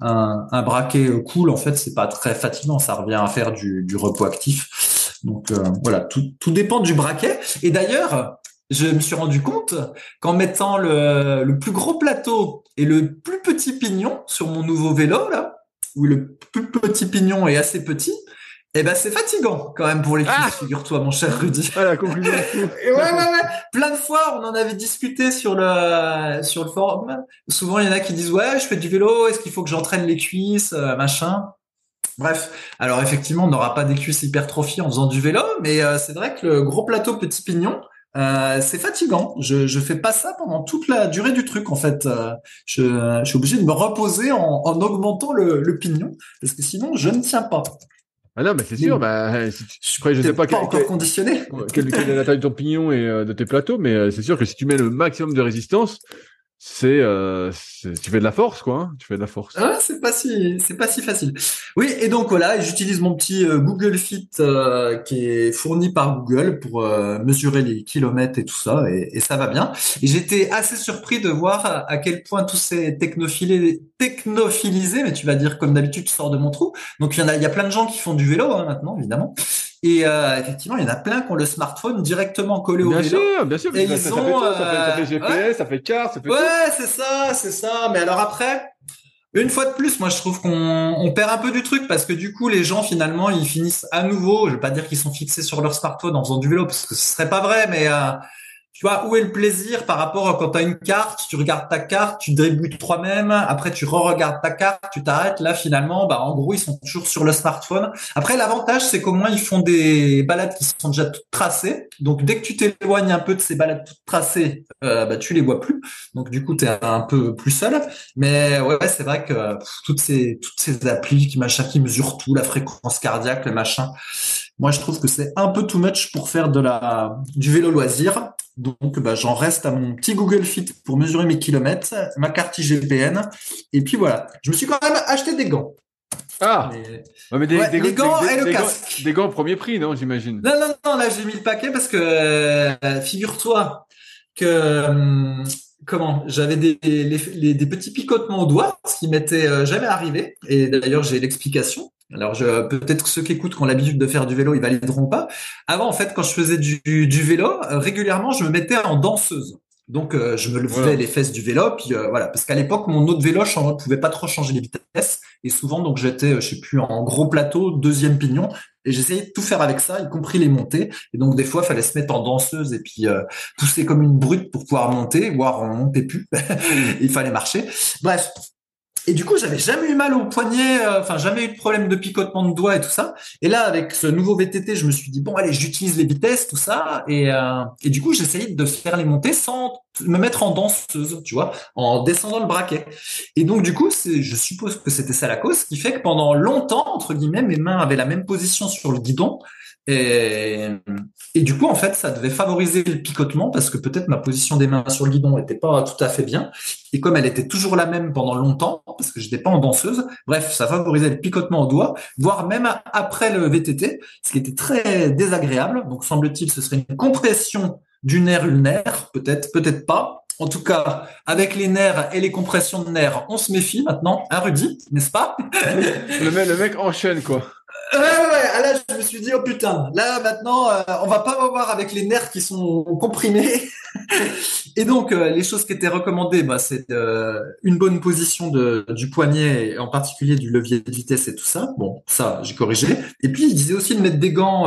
un, braquet cool, en fait, c'est pas très fatigant. Ça revient à faire du, du repos actif. Donc euh, voilà, tout, tout dépend du braquet. Et d'ailleurs, je me suis rendu compte qu'en mettant le, le plus gros plateau et le plus petit pignon sur mon nouveau vélo là, où le plus petit pignon est assez petit, eh ben, c'est fatigant quand même pour les ah figure-toi, mon cher Rudy. Ah, la conclusion. ouais, ouais, ouais. Plein de fois, on en avait discuté sur le sur le forum. Souvent, il y en a qui disent ouais, je fais du vélo. Est-ce qu'il faut que j'entraîne les cuisses, euh, machin. Bref, alors effectivement, on n'aura pas des cuisses hypertrophiées en faisant du vélo, mais euh, c'est vrai que le gros plateau petit pignon, euh, c'est fatigant. Je je fais pas ça pendant toute la durée du truc en fait. je, je suis obligé de me reposer en, en augmentant le, le pignon parce que sinon je ne tiens pas. Ah non, mais c'est sûr. Bah, si tu, après, je sais pas, pas encore conditionné. Quelle, quelle, est la taille de ton pignon et euh, de tes plateaux, mais euh, c'est sûr que si tu mets le maximum de résistance, euh, c'est tu fais de la force quoi hein. tu fais de la force. Ah, c'est pas si c'est pas si facile. Oui et donc voilà j'utilise mon petit euh, Google Fit euh, qui est fourni par Google pour mesurer les kilomètres et tout ça et, et ça va bien. J'étais assez surpris de voir à, quel point tout s'est technophilisé technophilisé mais tu vas dire comme d'habitude tu sors de mon trou. Donc il y en a il y a plein de gens qui font du vélo hein, maintenant évidemment et euh, effectivement, il y en a plein qui ont le smartphone directement collé au bien vélo. Sûr, bien sûr, et ils ça, ont, fait ça, fait, ça fait GPS, ça fait carte, ça fait Ouais, c'est ça, c'est ça. Mais alors après, une fois de plus, moi je trouve qu'on on perd un peu du truc parce que du coup, les gens finalement, ils finissent à nouveau. Je vais pas dire qu'ils sont fixés sur leur smartphone en faisant du vélo parce que ce serait pas vrai, mais euh, tu vois, où est le plaisir par rapport à quand tu as une carte, tu regardes ta carte, tu débutes toi-même, après tu re-regardes ta carte, tu t'arrêtes. Là, finalement, bah, en gros, ils sont toujours sur le smartphone. Après, l'avantage, c'est qu'au moins, ils font des balades qui sont déjà toutes tracées. Donc, dès que tu t'éloignes un peu de ces balades toutes tracées, euh, bah, tu les vois plus. Donc, du coup, tu es un peu plus seul. Mais ouais, c'est vrai que toutes ces toutes ces applis qui machin qui mesurent tout, la fréquence cardiaque, le machin. Moi, je trouve que c'est un peu too much pour faire de la du vélo loisir. Donc, bah, j'en reste à mon petit Google Fit pour mesurer mes kilomètres, ma carte IGPN. Et puis voilà. Je me suis quand même acheté des gants. Ah mais... des, gants et le casque. des gants au premier prix, non, j'imagine? Non, non, non, là j'ai mis le paquet parce que euh, figure-toi que hum, comment j'avais des, des petits picotements au doigt, ce qui m'était euh, jamais arrivé. Et d'ailleurs j'ai l'explication. Alors peut-être que ceux qui écoutent qui ont l'habitude de faire du vélo, ils valideront pas. Avant, en fait, quand je faisais du, du vélo, euh, régulièrement, je me mettais en danseuse. Donc euh, je me levais les fesses du vélo, puis euh, voilà, parce qu'à l'époque mon autre vélo ne pouvait pas trop changer les vitesses, et souvent donc j'étais, je sais plus, en gros plateau, deuxième pignon, et j'essayais de tout faire avec ça, y compris les montées, et donc des fois il fallait se mettre en danseuse et puis pousser comme une brute pour pouvoir monter, voire on montait plus, il fallait marcher. Bref, et du coup, j'avais jamais eu mal au poignet, euh, enfin jamais eu de problème de picotement de doigts et tout ça. Et là, avec ce nouveau VTT, je me suis dit bon, allez, j'utilise les vitesses, tout ça. Et, euh, et du coup, j'essayais de faire les montées sans me mettre en danseuse, tu vois, en descendant le braquet. Et donc, du coup, je suppose que c'était ça la cause, ce qui fait que pendant longtemps, entre guillemets, mes mains avaient la même position sur le guidon et, du coup, en fait, ça devait favoriser le picotement parce que peut-être ma position des mains sur le guidon n'était pas tout à fait bien. Et comme elle était toujours la même pendant longtemps, parce que je n'étais pas en danseuse, bref, ça favorisait le picotement au doigt, voire même après le VTT, ce qui était très désagréable. Donc, semble-t-il, ce serait une compression du nerf ulnaire, peut-être, peut-être pas. En tout cas, avec les nerfs et les compressions de nerfs, on se méfie maintenant, hein, Rudy, n'est-ce pas? Le mec enchaîne, quoi. Ah, là, je me suis dit, oh putain, là, maintenant, euh, on va pas voir avec les nerfs qui sont comprimés. et donc, euh, les choses qui étaient recommandées, bah, c'est euh, une bonne position de, du poignet, en particulier du levier de vitesse et tout ça. Bon, ça, j'ai corrigé. Et puis, il disait aussi de mettre des gants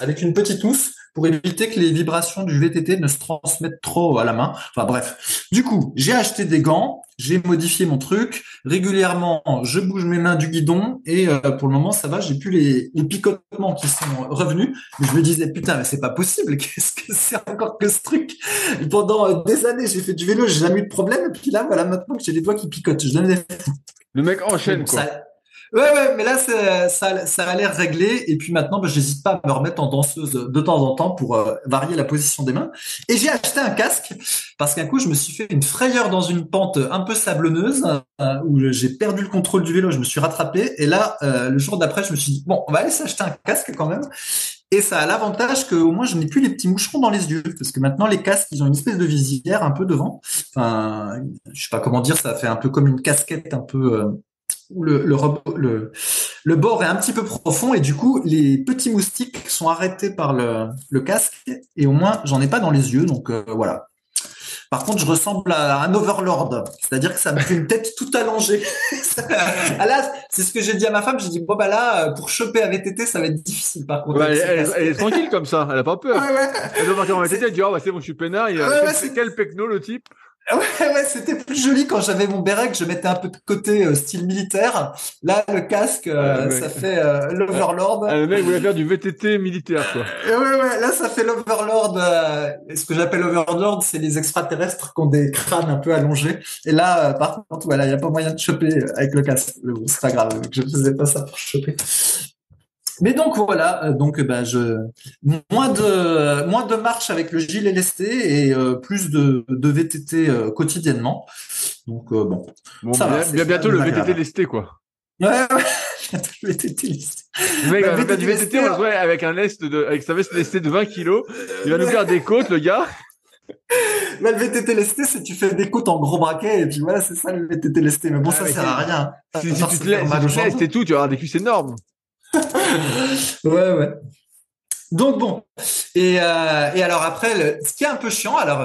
avec une petite housse pour éviter que les vibrations du VTT ne se transmettent trop à la main. Enfin bref. Du coup, j'ai acheté des gants, j'ai modifié mon truc. Régulièrement, je bouge mes mains du guidon et euh, pour le moment, ça va. J'ai plus les, les, picotements qui sont revenus. je me disais putain, mais c'est pas possible. Qu'est-ce que c'est encore que ce truc? Pendant euh, des années, j'ai fait du vélo, j'ai jamais eu de problème. Et puis là, voilà, maintenant que j'ai les doigts qui picotent, je donne des... Le mec enchaîne quoi. Ouais, ouais, mais là, ça, ça a l'air réglé. Et puis maintenant, bah, j'hésite pas à me remettre en danseuse de temps en temps pour euh, varier la position des mains. Et j'ai acheté un casque parce qu'un coup, je me suis fait une frayeur dans une pente un peu sablonneuse euh, où j'ai perdu le contrôle du vélo. Je me suis rattrapé. Et là, euh, le jour d'après, je me suis dit, bon, on va aller s'acheter un casque quand même. Et ça a l'avantage qu'au moins je n'ai plus les petits moucherons dans les yeux, parce que maintenant les casques ils ont une espèce de visière un peu devant. Enfin, je sais pas comment dire, ça fait un peu comme une casquette un peu où le, le, le, bord est un petit peu profond et du coup les petits moustiques sont arrêtés par le, le casque et au moins j'en ai pas dans les yeux donc euh, voilà. Par contre, je ressemble à un overlord, c'est-à-dire que ça me fait une tête tout allongée. ah là, c'est ce que j'ai dit à ma femme. J'ai dit bon bah là, pour choper à VTT, ça va être difficile. Par contre, elle, est tranquille comme ça, elle a pas peur. Elle doit partir en VTT, elle dit oh bah c'est bon, je suis peinard. Il quel, quel pecno le type? Ouais, ouais, c'était plus joli quand j'avais mon béret que je mettais un peu de côté euh, style militaire. Là, le casque, euh, ça fait euh, l'Overlord. Ah, le mec voulait faire du VTT militaire, quoi. ouais, ouais, là, ça fait l'Overlord. ce que j'appelle l'Overlord, c'est les extraterrestres qui ont des crânes un peu allongés. Et là, par contre, voilà, il n'y a pas moyen de choper avec le casque. C'est pas grave, je faisais pas ça pour choper. Mais donc voilà, euh, donc ben je moins de moins de marche avec le gilet lesté et euh, plus de, de VTT euh, quotidiennement. Donc bon, bon ça va, bientôt le VTT lesté quoi. Ouais, ouais. bientôt le VTT lesté. Le mec, bah, VTT, du VTT, on jouait avec un lest de avec sa veste lestée de 20 kilos. Il va nous faire des côtes, le gars. Là, le VTT lesté, c'est tu fais des côtes en gros braquet et puis voilà, c'est ça le VTT lesté. Mais bon, ça sert à rien. Si, si tu te laisses et tout, tu vas avoir des cuisses énormes. Ouais, ouais. Donc bon, et, euh, et alors après, ce qui est un peu chiant, alors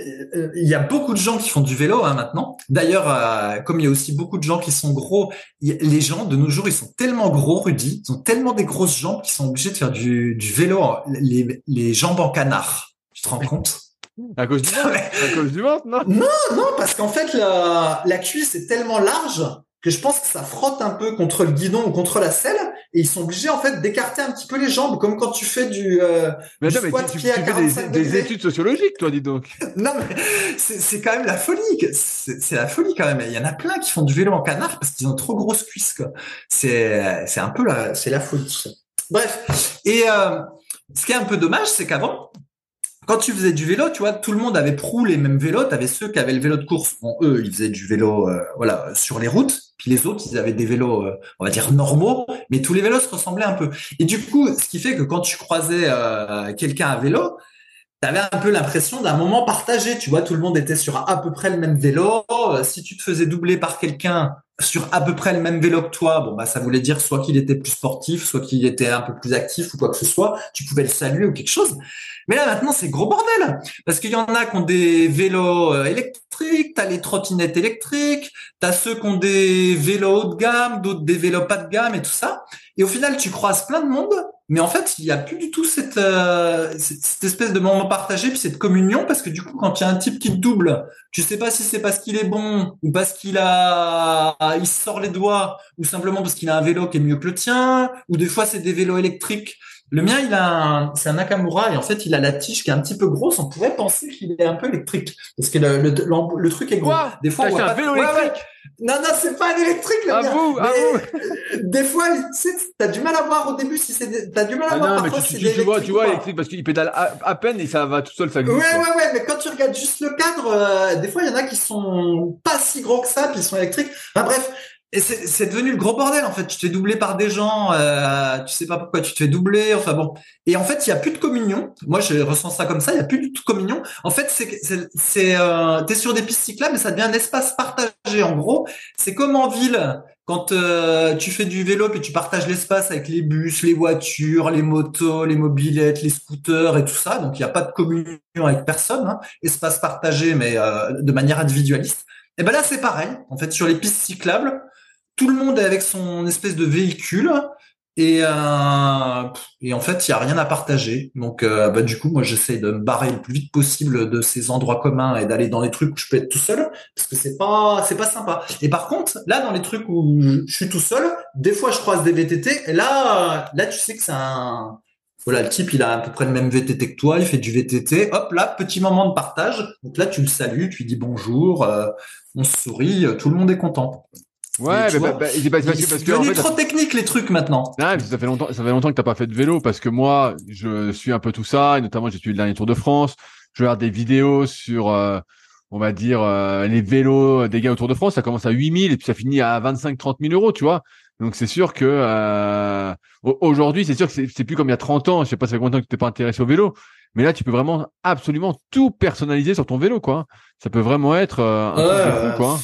euh, il y a beaucoup de gens qui font du vélo hein, maintenant. D'ailleurs, euh, comme il y a aussi beaucoup de gens qui sont gros, les gens de nos jours, ils sont tellement gros, Rudy, ils ont tellement des grosses jambes qu'ils sont obligés de faire du, du vélo, les, les jambes en canard. Tu te rends compte? À cause du ventre, à cause du ventre, non? Non, non, parce qu'en fait, la, la cuisse est tellement large que je pense que ça frotte un peu contre le guidon ou contre la selle et ils sont obligés en fait d'écarter un petit peu les jambes comme quand tu fais du, euh, mais tu, fais des, études sociologiques toi dis donc. Non mais c'est quand même la folie c'est la folie quand même. Il y en a plein qui font du vélo en canard parce qu'ils ont trop grosses cuisses c'est c'est un peu la c'est la folie tout ça. Bref. Et euh, ce qui est un peu dommage c'est qu'avant quand tu faisais du vélo, tu vois, tout le monde avait prou les mêmes vélos. Tu avais ceux qui avaient le vélo de course. Bon, eux, ils faisaient du vélo, euh, voilà, sur les routes. Puis les autres, ils avaient des vélos, euh, on va dire normaux, mais tous les vélos se ressemblaient un peu. Et du coup, ce qui fait que quand tu croisais euh, quelqu'un à vélo, tu avais un peu l'impression d'un moment partagé. Tu vois, tout le monde était sur à peu près le même vélo. Si tu te faisais doubler par quelqu'un sur à peu près le même vélo que toi, bon bah ça voulait dire soit qu'il était plus sportif, soit qu'il était un peu plus actif ou quoi que ce soit. Tu pouvais le saluer ou quelque chose. Mais là maintenant c'est gros bordel parce qu'il y en a qui ont des vélos euh, électriques, t'as les trottinettes électriques, t'as ceux qui ont des vélos haut de gamme, d'autres des vélos pas de gamme et tout ça. Et au final tu croises plein de monde, mais en fait il y a plus du tout cette, euh, cette espèce de moment partagé puis cette communion parce que du coup quand il y a un type qui te double, tu sais pas si c'est parce qu'il est bon ou parce qu'il a il sort les doigts ou simplement parce qu'il a un vélo qui est mieux que le tien ou des fois c'est des vélos électriques le mien, il a c'est un Nakamura et en fait, il a la tige qui est un petit peu grosse. On pourrait penser qu'il est un peu électrique parce que le, le, truc est gros. des fois, on un vélo électrique? Non, non, c'est pas un électrique le à mien. Vous, à vous. Des fois, tu sais, t'as du mal à voir au début si c'est, t'as du mal à ah voir non, mais tu, tu, tu, vois, tu vois électrique parce qu'il pédale à, peine et ça va tout seul, ça glisse. Ouais, ouais, ouais, mais quand tu regardes juste le cadre, euh, des fois, il y en a qui sont pas si gros que ça, puis ils sont électriques. Enfin, bref, et c'est devenu le gros bordel en fait. Tu te fais par des gens, euh, tu sais pas pourquoi tu te fais doubler. Enfin bon. Et en fait, il y a plus de communion. Moi, je ressens ça comme ça. Il y a plus du tout de communion. En fait, c'est c'est euh, t'es sur des pistes cyclables, mais ça devient un espace partagé. En gros, c'est comme en ville quand euh, tu fais du vélo et tu partages l'espace avec les bus, les voitures, les motos, les mobilettes, les scooters et tout ça. Donc il n'y a pas de communion avec personne. Hein. Espace partagé, mais euh, de manière individualiste. Et ben là, c'est pareil. En fait, sur les pistes cyclables tout le monde est avec son espèce de véhicule et, euh, en fait, il n'y a rien à partager. Donc, euh, bah, du coup, moi, j'essaie de me barrer le plus vite possible de ces endroits communs et d'aller dans les trucs où je peux être tout seul, parce que c'est pas, c'est pas sympa. Et par contre, là, dans les trucs où je suis tout seul, des fois, je croise des VTT. Et là, là, tu sais que c'est un, voilà, le type, il a à peu près le même VTT que toi, il fait du VTT. Hop, là, petit moment de partage. Donc là, tu le salues, tu lui dis bonjour, euh, on se sourit, tout le monde est content. Ouais, mais bah, bah, c'est pas facile parce que en fait, trop technique les trucs maintenant. Ah, ça fait longtemps, ça fait longtemps que t'as pas fait de vélo parce que moi, je suis un peu tout ça, et notamment j'ai suivi le dernier Tour de France. Je regarde des vidéos sur, euh, on va dire, euh, les vélos des gars au Tour de France. Ça commence à 8000 et puis ça finit à 25, 30 000 euros, tu vois. Donc c'est sûr que euh, aujourd'hui, c'est sûr que c'est plus comme il y a 30 ans. Je sais pas, ça fait combien que tu t'es pas intéressé au vélo, mais là, tu peux vraiment absolument tout personnaliser sur ton vélo, quoi. Ça peut vraiment être un truc fou, quoi.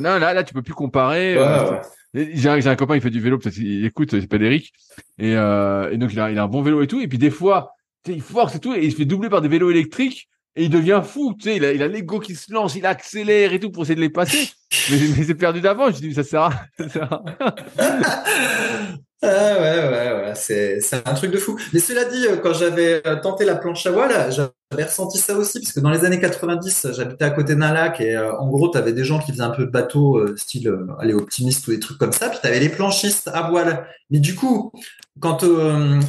Non, là, là, tu peux plus comparer. Euh, j'ai un, copain, il fait du vélo, peut-être il écoute, il s'appelle Eric. Et, euh, et donc, il a, il a un bon vélo et tout. Et puis, des fois, il force et tout, et il se fait doubler par des vélos électriques. Et il devient fou, tu sais, il a, il a l'ego qui se lance, il accélère et tout pour essayer de les passer. mais, mais c'est perdu d'avance. Je dis, ça sert à, ça sert à Ah ouais, ouais, ouais, c'est, c'est un truc de fou. Mais cela dit, euh, quand j'avais euh, tenté la planche à voile, j'avais ressenti ça aussi, parce que dans les années 90, j'habitais à côté d'un lac et euh, en gros, tu avais des gens qui faisaient un peu bateau, style euh, allez, optimiste ou des trucs comme ça, puis tu avais les planchistes à voile. Mais du coup, quand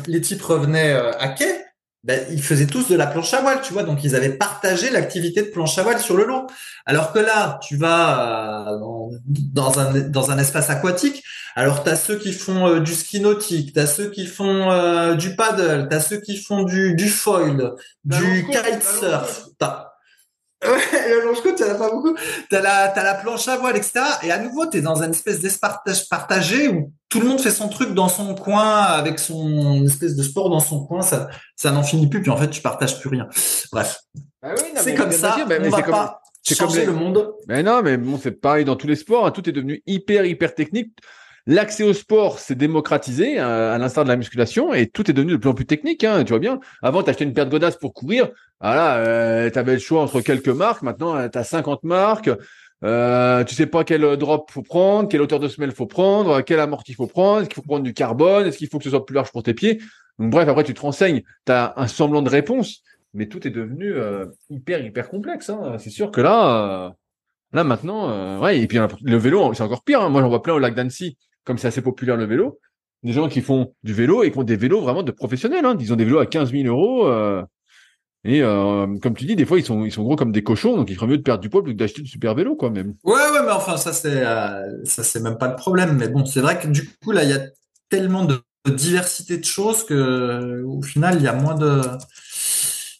les types revenaient à quai, ben, ils faisaient tous de la planche à voile, tu vois, donc ils avaient partagé l'activité de planche à voile sur le lot. Alors que là, tu vas dans, dans un, dans un espace aquatique, alors, tu as ceux qui font euh, du ski nautique, tu as ceux qui font euh, du paddle, tu as ceux qui font du, du foil, du kitesurf. Le tu as pas beaucoup. Tu as la, as la planche à voile, etc. Et à nouveau, tu es dans une espèce d'espace partagé où tout le monde fait son truc dans son coin, avec son espèce de sport dans son coin. Ça, ça n'en finit plus. Puis en fait, tu partages plus rien. Bref. Ah c'est comme ça. on va pas changer le monde. Mais non, mais bon, c'est pareil dans tous les sports. Hein. Tout est devenu hyper, hyper technique. L'accès au sport s'est démocratisé euh, à l'instar de la musculation et tout est devenu de plus en plus technique. Hein, tu vois bien. Avant, t'achetais une paire de godasses pour courir. Voilà, euh, tu avais le choix entre quelques marques. Maintenant, euh, tu as 50 marques. Euh, tu sais pas quel drop faut prendre, quelle hauteur de semelle faut prendre, quel amorti faut prendre, est-ce qu'il faut prendre du carbone, est-ce qu'il faut que ce soit plus large pour tes pieds? Bref, après tu te renseignes, tu as un semblant de réponse, mais tout est devenu hyper hyper complexe. Hein. C'est sûr que là, là maintenant, ouais, et puis le vélo, c'est encore pire. Hein. Moi, j'en vois plein au lac d'Annecy comme c'est assez populaire le vélo, des gens qui font du vélo et qui ont des vélos vraiment de professionnels. Hein. Ils ont des vélos à 15 000 euros. Euh, et euh, comme tu dis, des fois ils sont ils sont gros comme des cochons, donc il ferait mieux de perdre du poids plutôt que d'acheter du super vélo, quoi, même. Ouais, ouais, mais enfin ça c'est euh, ça c'est même pas le problème. Mais bon, c'est vrai que du coup là il y a tellement de diversité de choses que au final il y a moins de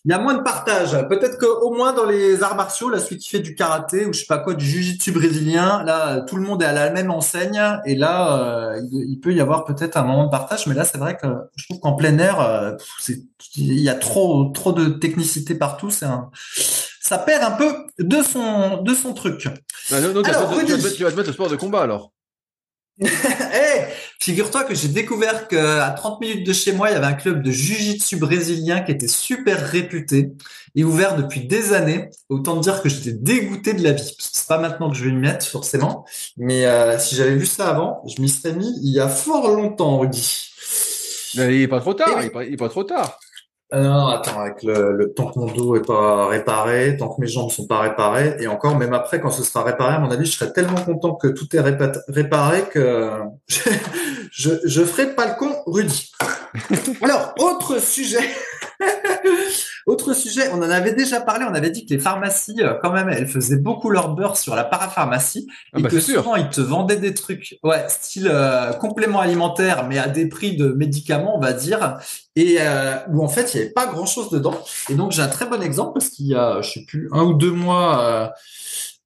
il y a moins de partage. Peut-être qu'au moins dans les arts martiaux, là, celui qui fait du karaté ou je sais pas quoi, du jiu-jitsu brésilien, là, tout le monde est à la même enseigne. Et là, euh, il peut y avoir peut-être un moment de partage. Mais là, c'est vrai que je trouve qu'en plein air, euh, il y a trop, trop de technicité partout. C'est un, ça perd un peu de son, de son truc. Bah, donc, alors, tu, vas te, tu vas te mettre au sport de combat alors. Hey, figure-toi que j'ai découvert qu'à 30 minutes de chez moi, il y avait un club de jiu-jitsu brésilien qui était super réputé et ouvert depuis des années. Autant dire que j'étais dégoûté de la vie. C'est pas maintenant que je vais m'y mettre, forcément. Mais euh, si j'avais vu ça avant, je m'y serais mis il y a fort longtemps, Rudy. Mais il est pas trop tard, il est pas trop tard. Ah non, attends, avec le, le, tant que mon dos est pas réparé, tant que mes jambes sont pas réparées, et encore, même après, quand ce sera réparé, à mon avis, je serai tellement content que tout est réparé que je, je ferai pas le con, Rudy. Alors, autre sujet. Autre sujet, on en avait déjà parlé, on avait dit que les pharmacies, euh, quand même, elles faisaient beaucoup leur beurre sur la parapharmacie ah et bah, que souvent ils te vendaient des trucs, ouais, style euh, complément alimentaire, mais à des prix de médicaments, on va dire, et euh, où en fait il n'y avait pas grand chose dedans. Et donc j'ai un très bon exemple parce qu'il y a, je sais plus, un ou deux mois.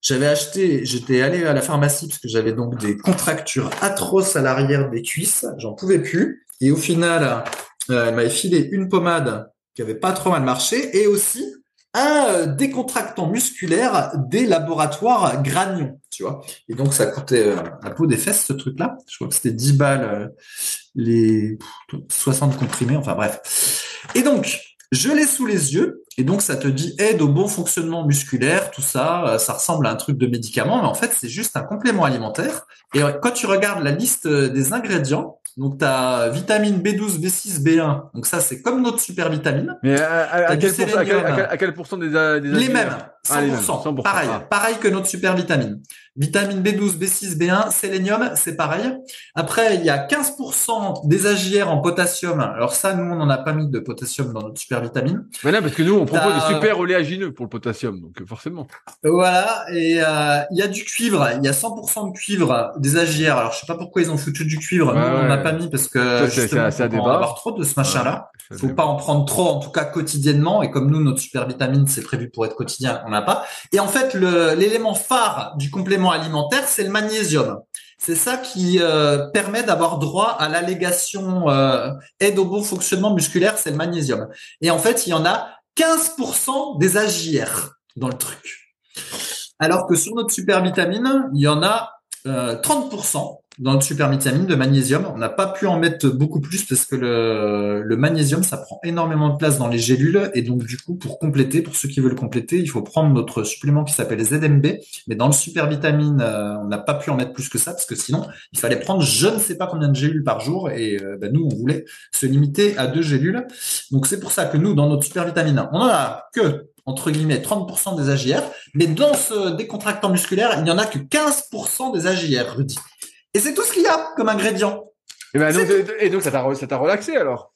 j'avais acheté, j'étais allé à la pharmacie parce que j'avais donc des contractures atroces à l'arrière des cuisses, j'en pouvais plus. Et au final, elle m'avait filé une pommade qui avait pas trop mal marché, et aussi un euh, décontractant musculaire des laboratoires Granion, tu vois. Et donc ça coûtait euh, un peu des fesses ce truc-là. Je crois que c'était 10 balles euh, les 60 comprimés, enfin bref. Et donc je l'ai sous les yeux et donc ça te dit aide au bon fonctionnement musculaire, tout ça, ça ressemble à un truc de médicament, mais en fait c'est juste un complément alimentaire. Et quand tu regardes la liste des ingrédients, donc, tu as vitamine B12, B6, B1. Donc, ça, c'est comme notre super vitamine. Mais à, quel, pourcent, à, quel, pourcent des, des Les mêmes. 100%. Ah, pareil. Ah. Pareil que notre super vitamine. Vitamine B12, B6, B1, sélénium, c'est pareil. Après, il y a 15% des AGR en potassium. Alors ça, nous, on n'en a pas mis de potassium dans notre super vitamine. Voilà, parce que nous, on propose des super oléagineux pour le potassium, donc forcément. Voilà. Et euh, il y a du cuivre. Il y a 100% de cuivre des AGR. Alors je sais pas pourquoi ils ont foutu du cuivre. nous, on n'a pas mis parce que justement, on va avoir trop de ce machin-là. Faut pas en prendre trop, en tout cas quotidiennement. Et comme nous, notre super vitamine, c'est prévu pour être quotidien, on n'a pas. Et en fait, l'élément phare du complément alimentaire, c'est le magnésium. C'est ça qui euh, permet d'avoir droit à l'allégation euh, aide au bon fonctionnement musculaire, c'est le magnésium. Et en fait, il y en a 15% des AGR dans le truc. Alors que sur notre super vitamine, il y en a 30% euh, dans le super vitamine de magnésium. On n'a pas pu en mettre beaucoup plus parce que le, le, magnésium, ça prend énormément de place dans les gélules. Et donc, du coup, pour compléter, pour ceux qui veulent compléter, il faut prendre notre supplément qui s'appelle ZMB. Mais dans le super vitamine, euh, on n'a pas pu en mettre plus que ça parce que sinon, il fallait prendre je ne sais pas combien de gélules par jour. Et euh, ben, nous, on voulait se limiter à deux gélules. Donc, c'est pour ça que nous, dans notre super vitamine, on en a que entre guillemets 30% des AGR, mais dans ce décontractant musculaire, il n'y en a que 15% des AGR, Rudy. Et c'est tout ce qu'il y a comme ingrédient. Et, ben et donc, ça t'a relaxé alors?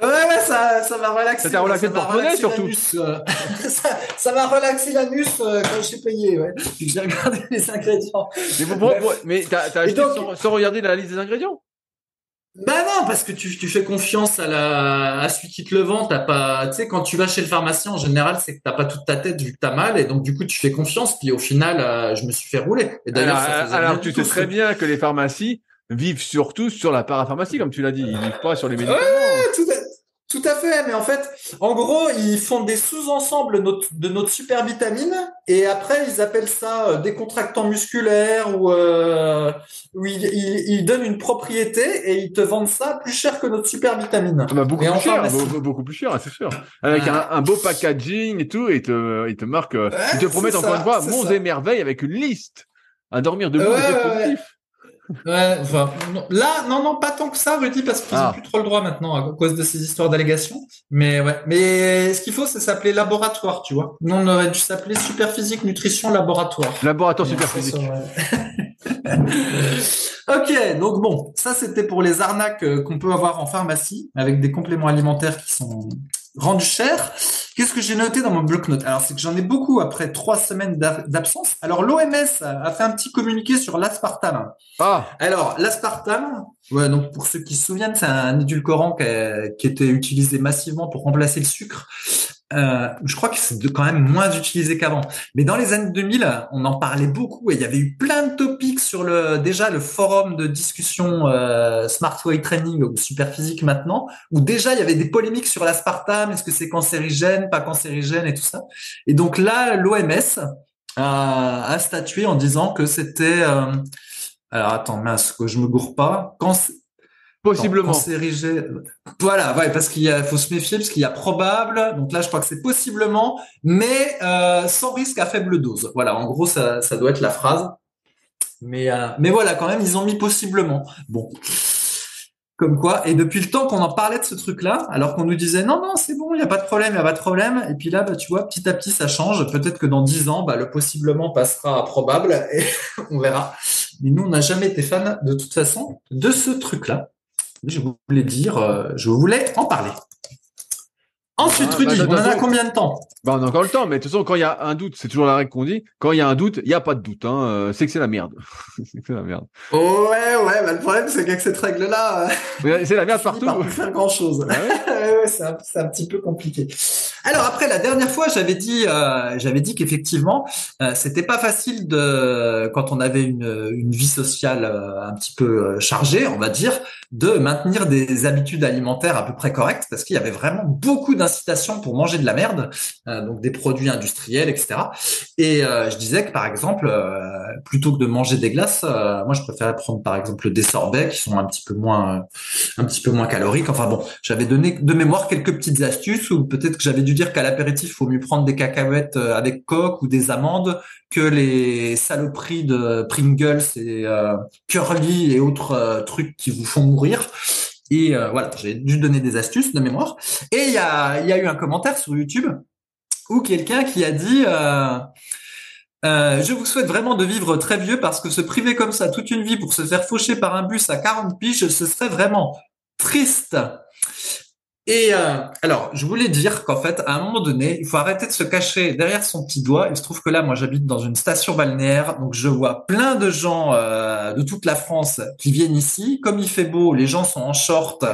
Ouais, ouais, ça, ça m'a relaxé. Ça t'a relaxé pour porte surtout. Euh. ça m'a relaxé l'anus euh, quand j'ai payé, ouais. J'ai regardé les ingrédients. Mais, t'as acheté sans, regarder la liste des ingrédients? Bah non, parce que tu, tu fais confiance à la à celui qui te le vend. T'as pas, tu sais, quand tu vas chez le pharmacien en général, c'est que t'as pas toute ta tête vu que t'as mal, et donc du coup tu fais confiance. Puis au final, euh, je me suis fait rouler. Et d'ailleurs, alors, alors tu sais très bien que les pharmacies vivent surtout sur la parapharmacie, comme tu l'as dit. Ils vivent pas sur les médicaments. Ouais, tout à, fait, mais en fait, en gros, ils font des sous-ensembles de notre super vitamine et après ils appellent ça euh, décontractant musculaire ou, euh, ils, donnent une propriété et ils te vendent ça plus cher que notre super vitamine. Ah bah, beaucoup, plus cher, beaucoup, plus cher, c'est sûr. Avec un, beau packaging et tout, et ils te, ils te marquent, euh, ils te promettent encore une fois monts et merveilles avec une liste à dormir debout ouais, Ouais, enfin, là, non, non, pas tant que ça, Rudy, parce qu'ils n'ont ah. plus trop le droit maintenant à cause de ces histoires d'allégations. Mais ouais, mais ce qu'il faut, c'est s'appeler laboratoire, tu vois. Nous, on aurait dû s'appeler Superphysique Nutrition Laboratoire. Laboratoire Superphysique. ok, donc bon, ça c'était pour les arnaques euh, qu'on peut avoir en pharmacie avec des compléments alimentaires qui sont rendu cher. Qu'est-ce que j'ai noté dans mon bloc-notes? Alors, c'est que j'en ai beaucoup après trois semaines d'absence. Alors, l'OMS a fait un petit communiqué sur l'aspartame. Ah. Alors, l'aspartame, ouais, donc pour ceux qui se souviennent, c'est un édulcorant qui, a, qui était utilisé massivement pour remplacer le sucre. euh, je crois que c'est quand même moins utilisé qu'avant. Mais dans les années 2000, on en parlait beaucoup et il y avait eu plein de topics sur le déjà le forum de discussion euh, Smart Weight Training ou Superphysique maintenant, où déjà il y avait des polémiques sur l'aspartame, est-ce que c'est cancérigène, pas cancérigène et tout ça. Et donc là, l'OMS a, a, statué en disant que c'était euh, alors attends mince que je me gourre pas. Quand Possiblement. Voilà, ouais, parce qu'il faut se méfier parce qu'il y a probable. Donc là, je crois que c'est possiblement, mais euh, sans risque à faible dose. Voilà, en gros, ça, ça doit être la phrase. Mais euh, mais voilà, quand même, ils ont mis possiblement. Bon, comme quoi. Et depuis le temps qu'on en parlait de ce truc-là, alors qu'on nous disait non, non, c'est bon, il n'y a pas de problème, il n'y a pas de problème. Et puis là, bah, tu vois, petit à petit, ça change. Peut-être que dans dix ans, bah, le possiblement passera à probable et on verra. Mais nous, on n'a jamais été fan de toute façon de ce truc-là je voulais dire, euh, je voulais en parler. Ensuite, ah, Rudy, bah, on en a combien de temps? Bah, On a encore le temps, mais de toute façon, quand il y a un doute, c'est toujours la règle qu'on dit, quand il y a un doute, il n'y a pas de doute. Hein, euh, c'est que c'est la merde. c'est la merde. Ouais, ouais, bah, le problème, c'est qu'avec cette règle-là... Euh, c'est la merde partout. Par faire grand-chose. Ah ouais? C'est un, un, petit peu compliqué. Alors après, la dernière fois, j'avais dit, euh, j'avais dit qu'effectivement, euh, c'était pas facile de, quand on avait une, vie sociale un petit peu chargée, on va dire, de maintenir des habitudes alimentaires à peu près correctes, parce qu'il y avait vraiment beaucoup d'incitations pour manger de la merde, euh, donc des produits industriels, etc. Et euh, je disais que par exemple, euh, plutôt que de manger des glaces, moi je préférais prendre par exemple des sorbets qui sont un petit peu moins, un petit peu moins caloriques. Enfin bon, j'avais donné de mémoire quelques petites astuces, ou peut-être que j'avais dû dire qu'à l'apéritif, il faut mieux prendre des cacahuètes avec coque ou des amandes que les saloperies de Pringles et Curly et autres trucs qui vous font mourir. Et euh, voilà, j'ai dû donner des astuces de mémoire. Et il y a, eu un commentaire sur YouTube où quelqu'un qui a dit euh, euh, je vous souhaite vraiment de vivre très vieux parce que se priver comme ça toute une vie pour se faire faucher par un bus à 40 piges, ce serait vraiment triste. Et euh, alors, je voulais dire qu'en fait, à un moment donné, il faut arrêter de se cacher derrière son petit doigt. Il se trouve que là, moi, j'habite dans une station balnéaire, donc je vois plein de gens euh, de toute la France qui viennent ici. Comme il fait beau, les gens sont en short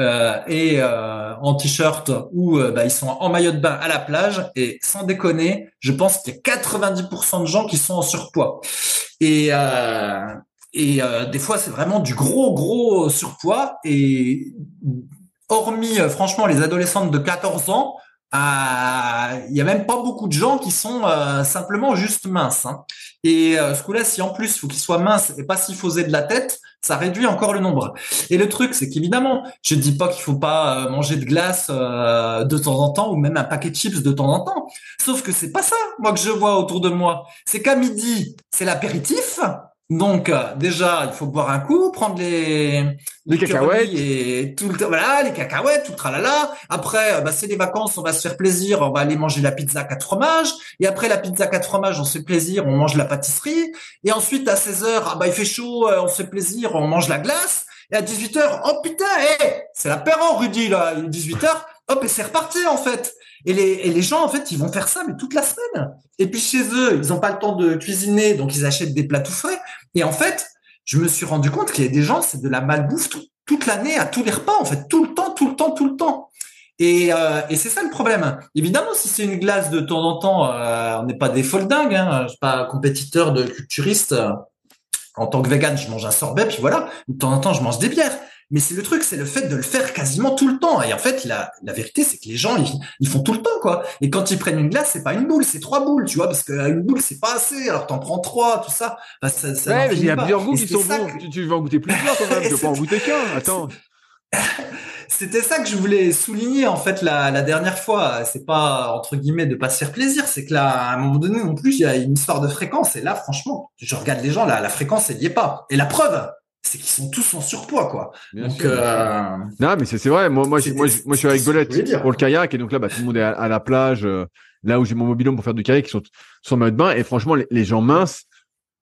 euh, et en t-shirt ou bah, ils sont en maillot de bain à la plage. Et sans déconner, je pense qu'il y a 90% de gens qui sont en surpoids. Et et des fois, c'est vraiment du gros, gros surpoids. Et hormis euh, franchement les adolescentes de 14 ans, euh, il y a même pas beaucoup de gens qui sont euh, simplement juste minces. Hein. Et ce coup-là, si en plus faut qu'ils soient minces et pas s'y de la tête, ça réduit encore le nombre. Et le truc, c'est qu'évidemment, je dis pas qu'il faut pas manger de glace de temps en temps ou même un paquet de chips de temps en temps. Sauf que c'est pas ça, moi que je vois autour de moi. C'est qu'à midi, c'est l'apéritif. Donc euh, déjà, il faut boire un coup, prendre les les cacahuètes et tout le voilà, les cacahuètes, tout le tralala. Après, euh, bah, c'est les vacances, on va se faire plaisir, on va aller manger la pizza à quatre fromages. Et après la pizza à quatre fromages, on se fait plaisir, on mange la pâtisserie. Et ensuite à 16 heures, ah bah il fait chaud, euh, on se fait plaisir, on mange la glace. Et à 18 heures, oh putain, hey, c'est l'apéro, Rudy là, il est 18 heures. Hop, et c'est reparti en fait. Et les, gens, en fait, ils vont faire ça, mais toute la semaine. Et puis chez eux, ils n'ont pas le temps de cuisiner, donc ils achètent des plats tout frais. Et en fait, je me suis rendu compte qu'il y a des gens, c'est de la malbouffe toute l'année, à tous les repas, en fait, tout le temps, tout le temps, tout le temps. Et, euh, c'est ça le problème. Évidemment, si c'est une glace de temps en temps, euh, on n'est pas des folles dingues. Hein. Je suis pas compétiteur de culturiste. En tant que vegan, je mange un sorbet, puis voilà. De temps en temps, je mange des bières. Mais c'est le truc, c'est le fait de le faire quasiment tout le temps. Et en fait, la, la vérité, c'est que les gens, ils, font tout le temps, quoi. Et quand ils prennent une glace, c'est pas une boule, c'est trois boules, tu vois, parce qu'une boule, c'est pas assez. Alors t'en prends trois, tout ça. Bah, ça, ça ouais, mais il y a plusieurs goûts qui sont bons. Tu, veux en goûter plusieurs quand même. tu peux pas en goûter qu'un. Attends. C'était ça que je voulais souligner en fait la, la dernière fois. C'est pas entre guillemets de pas se faire plaisir, c'est que là à un moment donné non plus il y a une histoire de fréquence et là franchement je regarde les gens là la fréquence elle y est pas. Et la preuve c'est qu'ils sont tous en surpoids, quoi. donc, euh... Non, mais c'est vrai. Moi, moi, moi, moi, je suis avec Golette pour le kayak, et donc là, bah, tout le monde est à, la plage, euh, là où j'ai mon mobilhome pour faire du kayak, ils sont sur mode bain, et franchement, les, gens minces,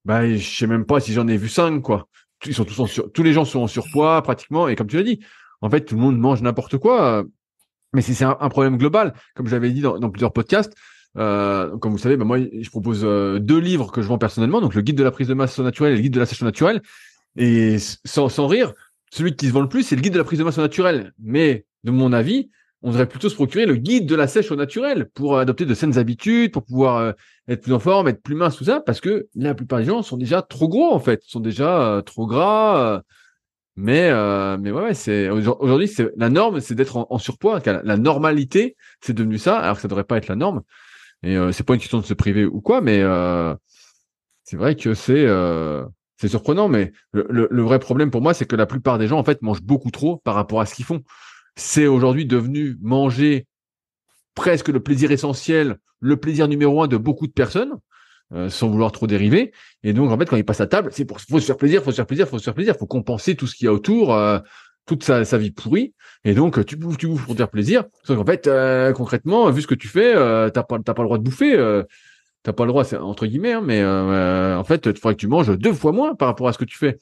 bah, je sais même pas si j'en ai vu cinq, quoi. Ils sont tous en sur... tous les gens sont en surpoids, pratiquement, et comme tu l'as dit, en fait, tout le monde mange n'importe quoi. mais c'est un, un, problème global, comme j'avais dit dans, dans, plusieurs podcasts. Euh, comme vous savez, bah, moi, je propose euh, deux livres que je vends personnellement, donc le guide de la prise de masse naturelle et le guide de la sèche naturelle. Et sans, sans rire, celui qui se vend le plus, c'est le guide de la prise de masse naturelle. Mais, de mon avis, on devrait plutôt se procurer le guide de la sèche au naturel pour adopter de saines habitudes, pour pouvoir euh, être plus en forme, être plus mince, tout ça, parce que la plupart des gens sont déjà trop gros en fait, sont déjà euh, trop gras. mais mais ouais, c'est aujourd'hui c'est la norme, c'est d'être en, surpoids. La, normalité, c'est devenu ça, alors que ça devrait pas être la norme. Et c'est pas une question de se priver ou quoi, mais c'est vrai que c'est c'est surprenant, mais le, vrai problème pour moi, c'est que la plupart des gens, en fait, mangent beaucoup trop par rapport à ce qu'ils font. C'est aujourd'hui devenu manger presque le plaisir essentiel, le plaisir numéro un de beaucoup de personnes, euh, sans vouloir trop dériver. Et donc, en fait, quand ils passent à table, c'est pour faut se faire plaisir, faut se faire plaisir, faut se faire plaisir, faut compenser tout ce qu'il y a autour, euh, toute sa, vie pourrie. Et donc, tu bouffes, tu bouffes pour te faire plaisir. Sauf qu'en fait, euh, concrètement, vu ce que tu fais, t'as pas, t'as pas le droit de bouffer t'as pas le droit, c'est entre guillemets, hein, mais euh, en fait, il faudrait que tu manges deux fois moins par rapport à ce que tu fais.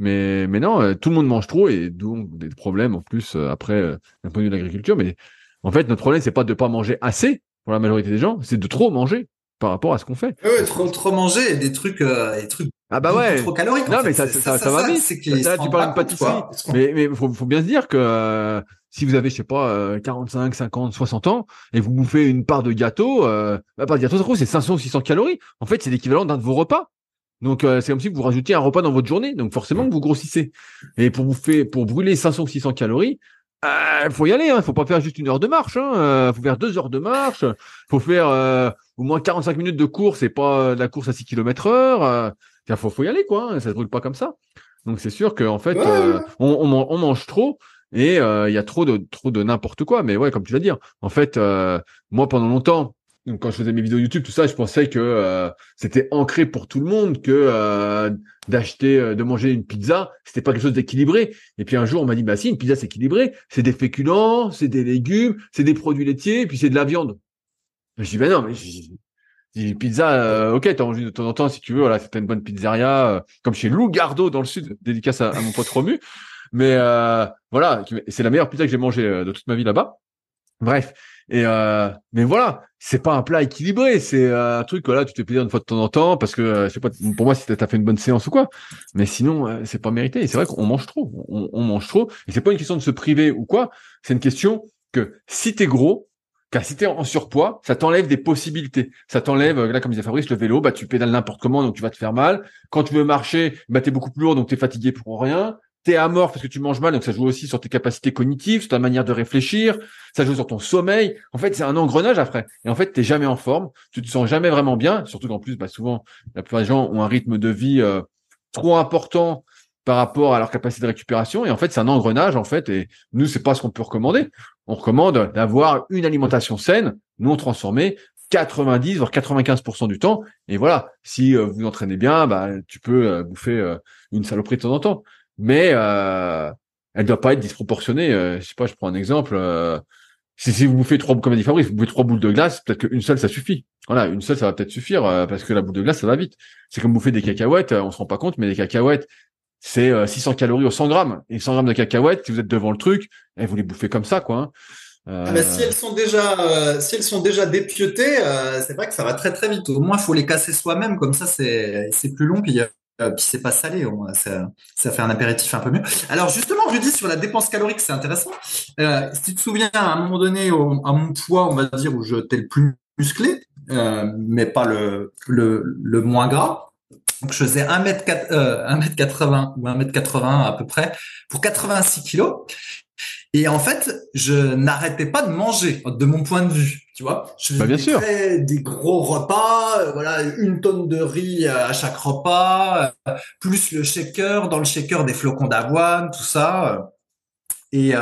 Mais, mais non, euh, tout le monde mange trop et donc des problèmes en plus euh, après d'un point de vue de l'agriculture. Mais en fait, notre problème, c'est pas de pas manger assez pour la majorité des gens, c'est de trop manger par rapport à ce qu'on fait. Ouais, trop, trop manger des trucs, des trucs ah bah ouais. Trop caloriques. Non, mais ça, ça, ça, va vite. Là, tu parles de pâtisserie. Mais, mais faut, faut bien se dire que si vous avez, je sais pas, 45, 50, 60 ans, et vous bouffez une part de gâteau, euh, bah, part de gâteau, c'est 500 ou 600 calories. En fait, c'est l'équivalent d'un de vos repas. Donc, euh, c'est comme si vous rajoutiez un repas dans votre journée. Donc, forcément, vous grossissez. Et pour bouffer, pour brûler 500 ou 600 calories, euh, faut y aller. Hein. Faut pas faire juste une heure de marche. Hein. Euh, faut faire deux heures de marche. Faut faire au moins 45 minutes de course et pas de la course à 6 km heure. Euh, faut, faut y aller, quoi. Hein. Ça se brûle pas comme ça. Donc, c'est sûr qu'en fait, on, on mange trop et euh, il y a trop de trop de n'importe quoi. Mais ouais, comme tu vas dire, en fait, euh, moi pendant longtemps, quand je faisais mes vidéos YouTube, tout ça, je pensais que euh, c'était ancré pour tout le monde que d'acheter, de manger une pizza, c'était pas quelque chose d'équilibré. Et puis un jour, on m'a dit, bah si, une pizza c'est équilibré, c'est des féculents, c'est des légumes, c'est des produits laitiers, et puis c'est de la viande. Je dis, ben non, mais dis, pizza, ok, t'as envie de temps en temps si tu veux, voilà, c'était une bonne pizzeria, comme chez Lou Gardo dans le sud, dédicace à, à mon pote Romu. Mais euh, voilà, c'est la meilleure pizza que j'ai mangée euh, de toute ma vie là-bas. Bref. Et euh, mais voilà, c'est pas un plat équilibré, c'est un truc voilà, tu te plaisir une fois de temps en temps parce que je sais pas pour moi si t'as fait une bonne séance ou quoi. Mais sinon c'est pas mérité. Et c'est vrai qu'on mange trop, on, mange trop. Et c'est pas une question de se priver ou quoi. C'est une question que si t'es gros, car si t'es en surpoids, ça t'enlève des possibilités. Ça t'enlève, là, comme disait Fabrice, le vélo, bah, tu pédales n'importe comment, donc tu vas te faire mal. Quand tu veux marcher, bah, t'es beaucoup plus lourd, donc t'es fatigué pour rien t'es à mort parce que tu manges mal, donc ça joue aussi sur tes capacités cognitives, sur ta manière de réfléchir, ça joue sur ton sommeil. En fait, c'est un engrenage après. Et en fait, t'es jamais en forme, tu te sens jamais vraiment bien, surtout qu'en plus, bah, souvent, la plupart des gens ont un rythme de vie euh, trop important par rapport à leur capacité de récupération. Et en fait, c'est un engrenage, en fait. Et nous, c'est pas ce qu'on peut recommander. On recommande d'avoir une alimentation saine, non transformée, 90 voire 95% du temps. Et voilà, si euh, vous entraînez bien, bah, tu peux euh, bouffer une saloperie de temps en temps mais euh, elle doit pas être disproportionnée. Euh, je sais pas, je prends un exemple. Euh, si, si vous bouffez trois, comme a dit Fabrice, vous bouffez trois boules de glace, peut-être qu'une seule ça suffit. Voilà, une seule ça va peut-être suffire euh, parce que la boule de glace ça va vite. C'est comme bouffer des cacahuètes, on se rend pas compte, mais des cacahuètes c'est 600 calories au 100 grammes. Et 100 grammes de cacahuètes, si vous êtes devant le truc, eh, vous les bouffez comme ça, quoi. Hein. Ah bah, si elles sont déjà, si elles sont déjà dépiotées, c'est vrai que ça va très très vite. Au moins, faut les casser soi-même, comme ça, c'est c'est plus long. Puis il y a euh, puis c'est pas salé, ça, ça, fait un apéritif un peu mieux. Alors justement, je dis sur la dépense calorique, c'est intéressant. Euh, si tu te souviens, à un moment donné, à mon poids, on va dire où je t'ai le plus musclé, euh, mais pas le, le, le moins gras. Donc je faisais 1m, euh, 1m80 ou 1m80 à peu près pour 86 kilos. Et en fait, je n'arrêtais pas de manger, de mon point de vue, tu vois. Je bah, faisais des gros repas, euh, voilà, une tonne de riz euh, à chaque repas, euh, plus le shaker, dans le shaker des flocons d'avoine, tout ça. Et,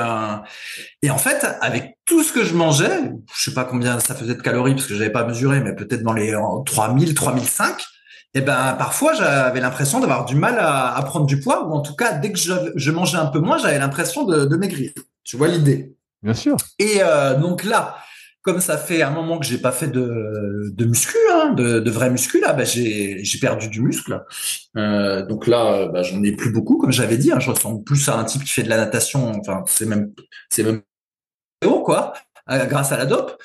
et en fait, avec tout ce que je mangeais, je sais pas combien ça faisait de calories parce que j'avais pas mesuré, mais peut-être dans les 3000, 3005. Et ben parfois j'avais l'impression d'avoir du mal à, à, prendre du poids ou en tout cas dès que je, je mangeais un peu moins, j'avais l'impression de, de maigrir. Tu vois l'idée? Bien sûr. Et euh, donc là, comme ça fait un moment que j'ai pas fait de, de muscu, hein, de, de vrai muscu, là, bah, j'ai, j'ai perdu du muscle. Euh, donc là, bah, j'en ai plus beaucoup, comme j'avais dit. Hein, je ressemble plus à un type qui fait de la natation. Enfin, c'est même, c'est même haut, quoi, euh, grâce à la dope.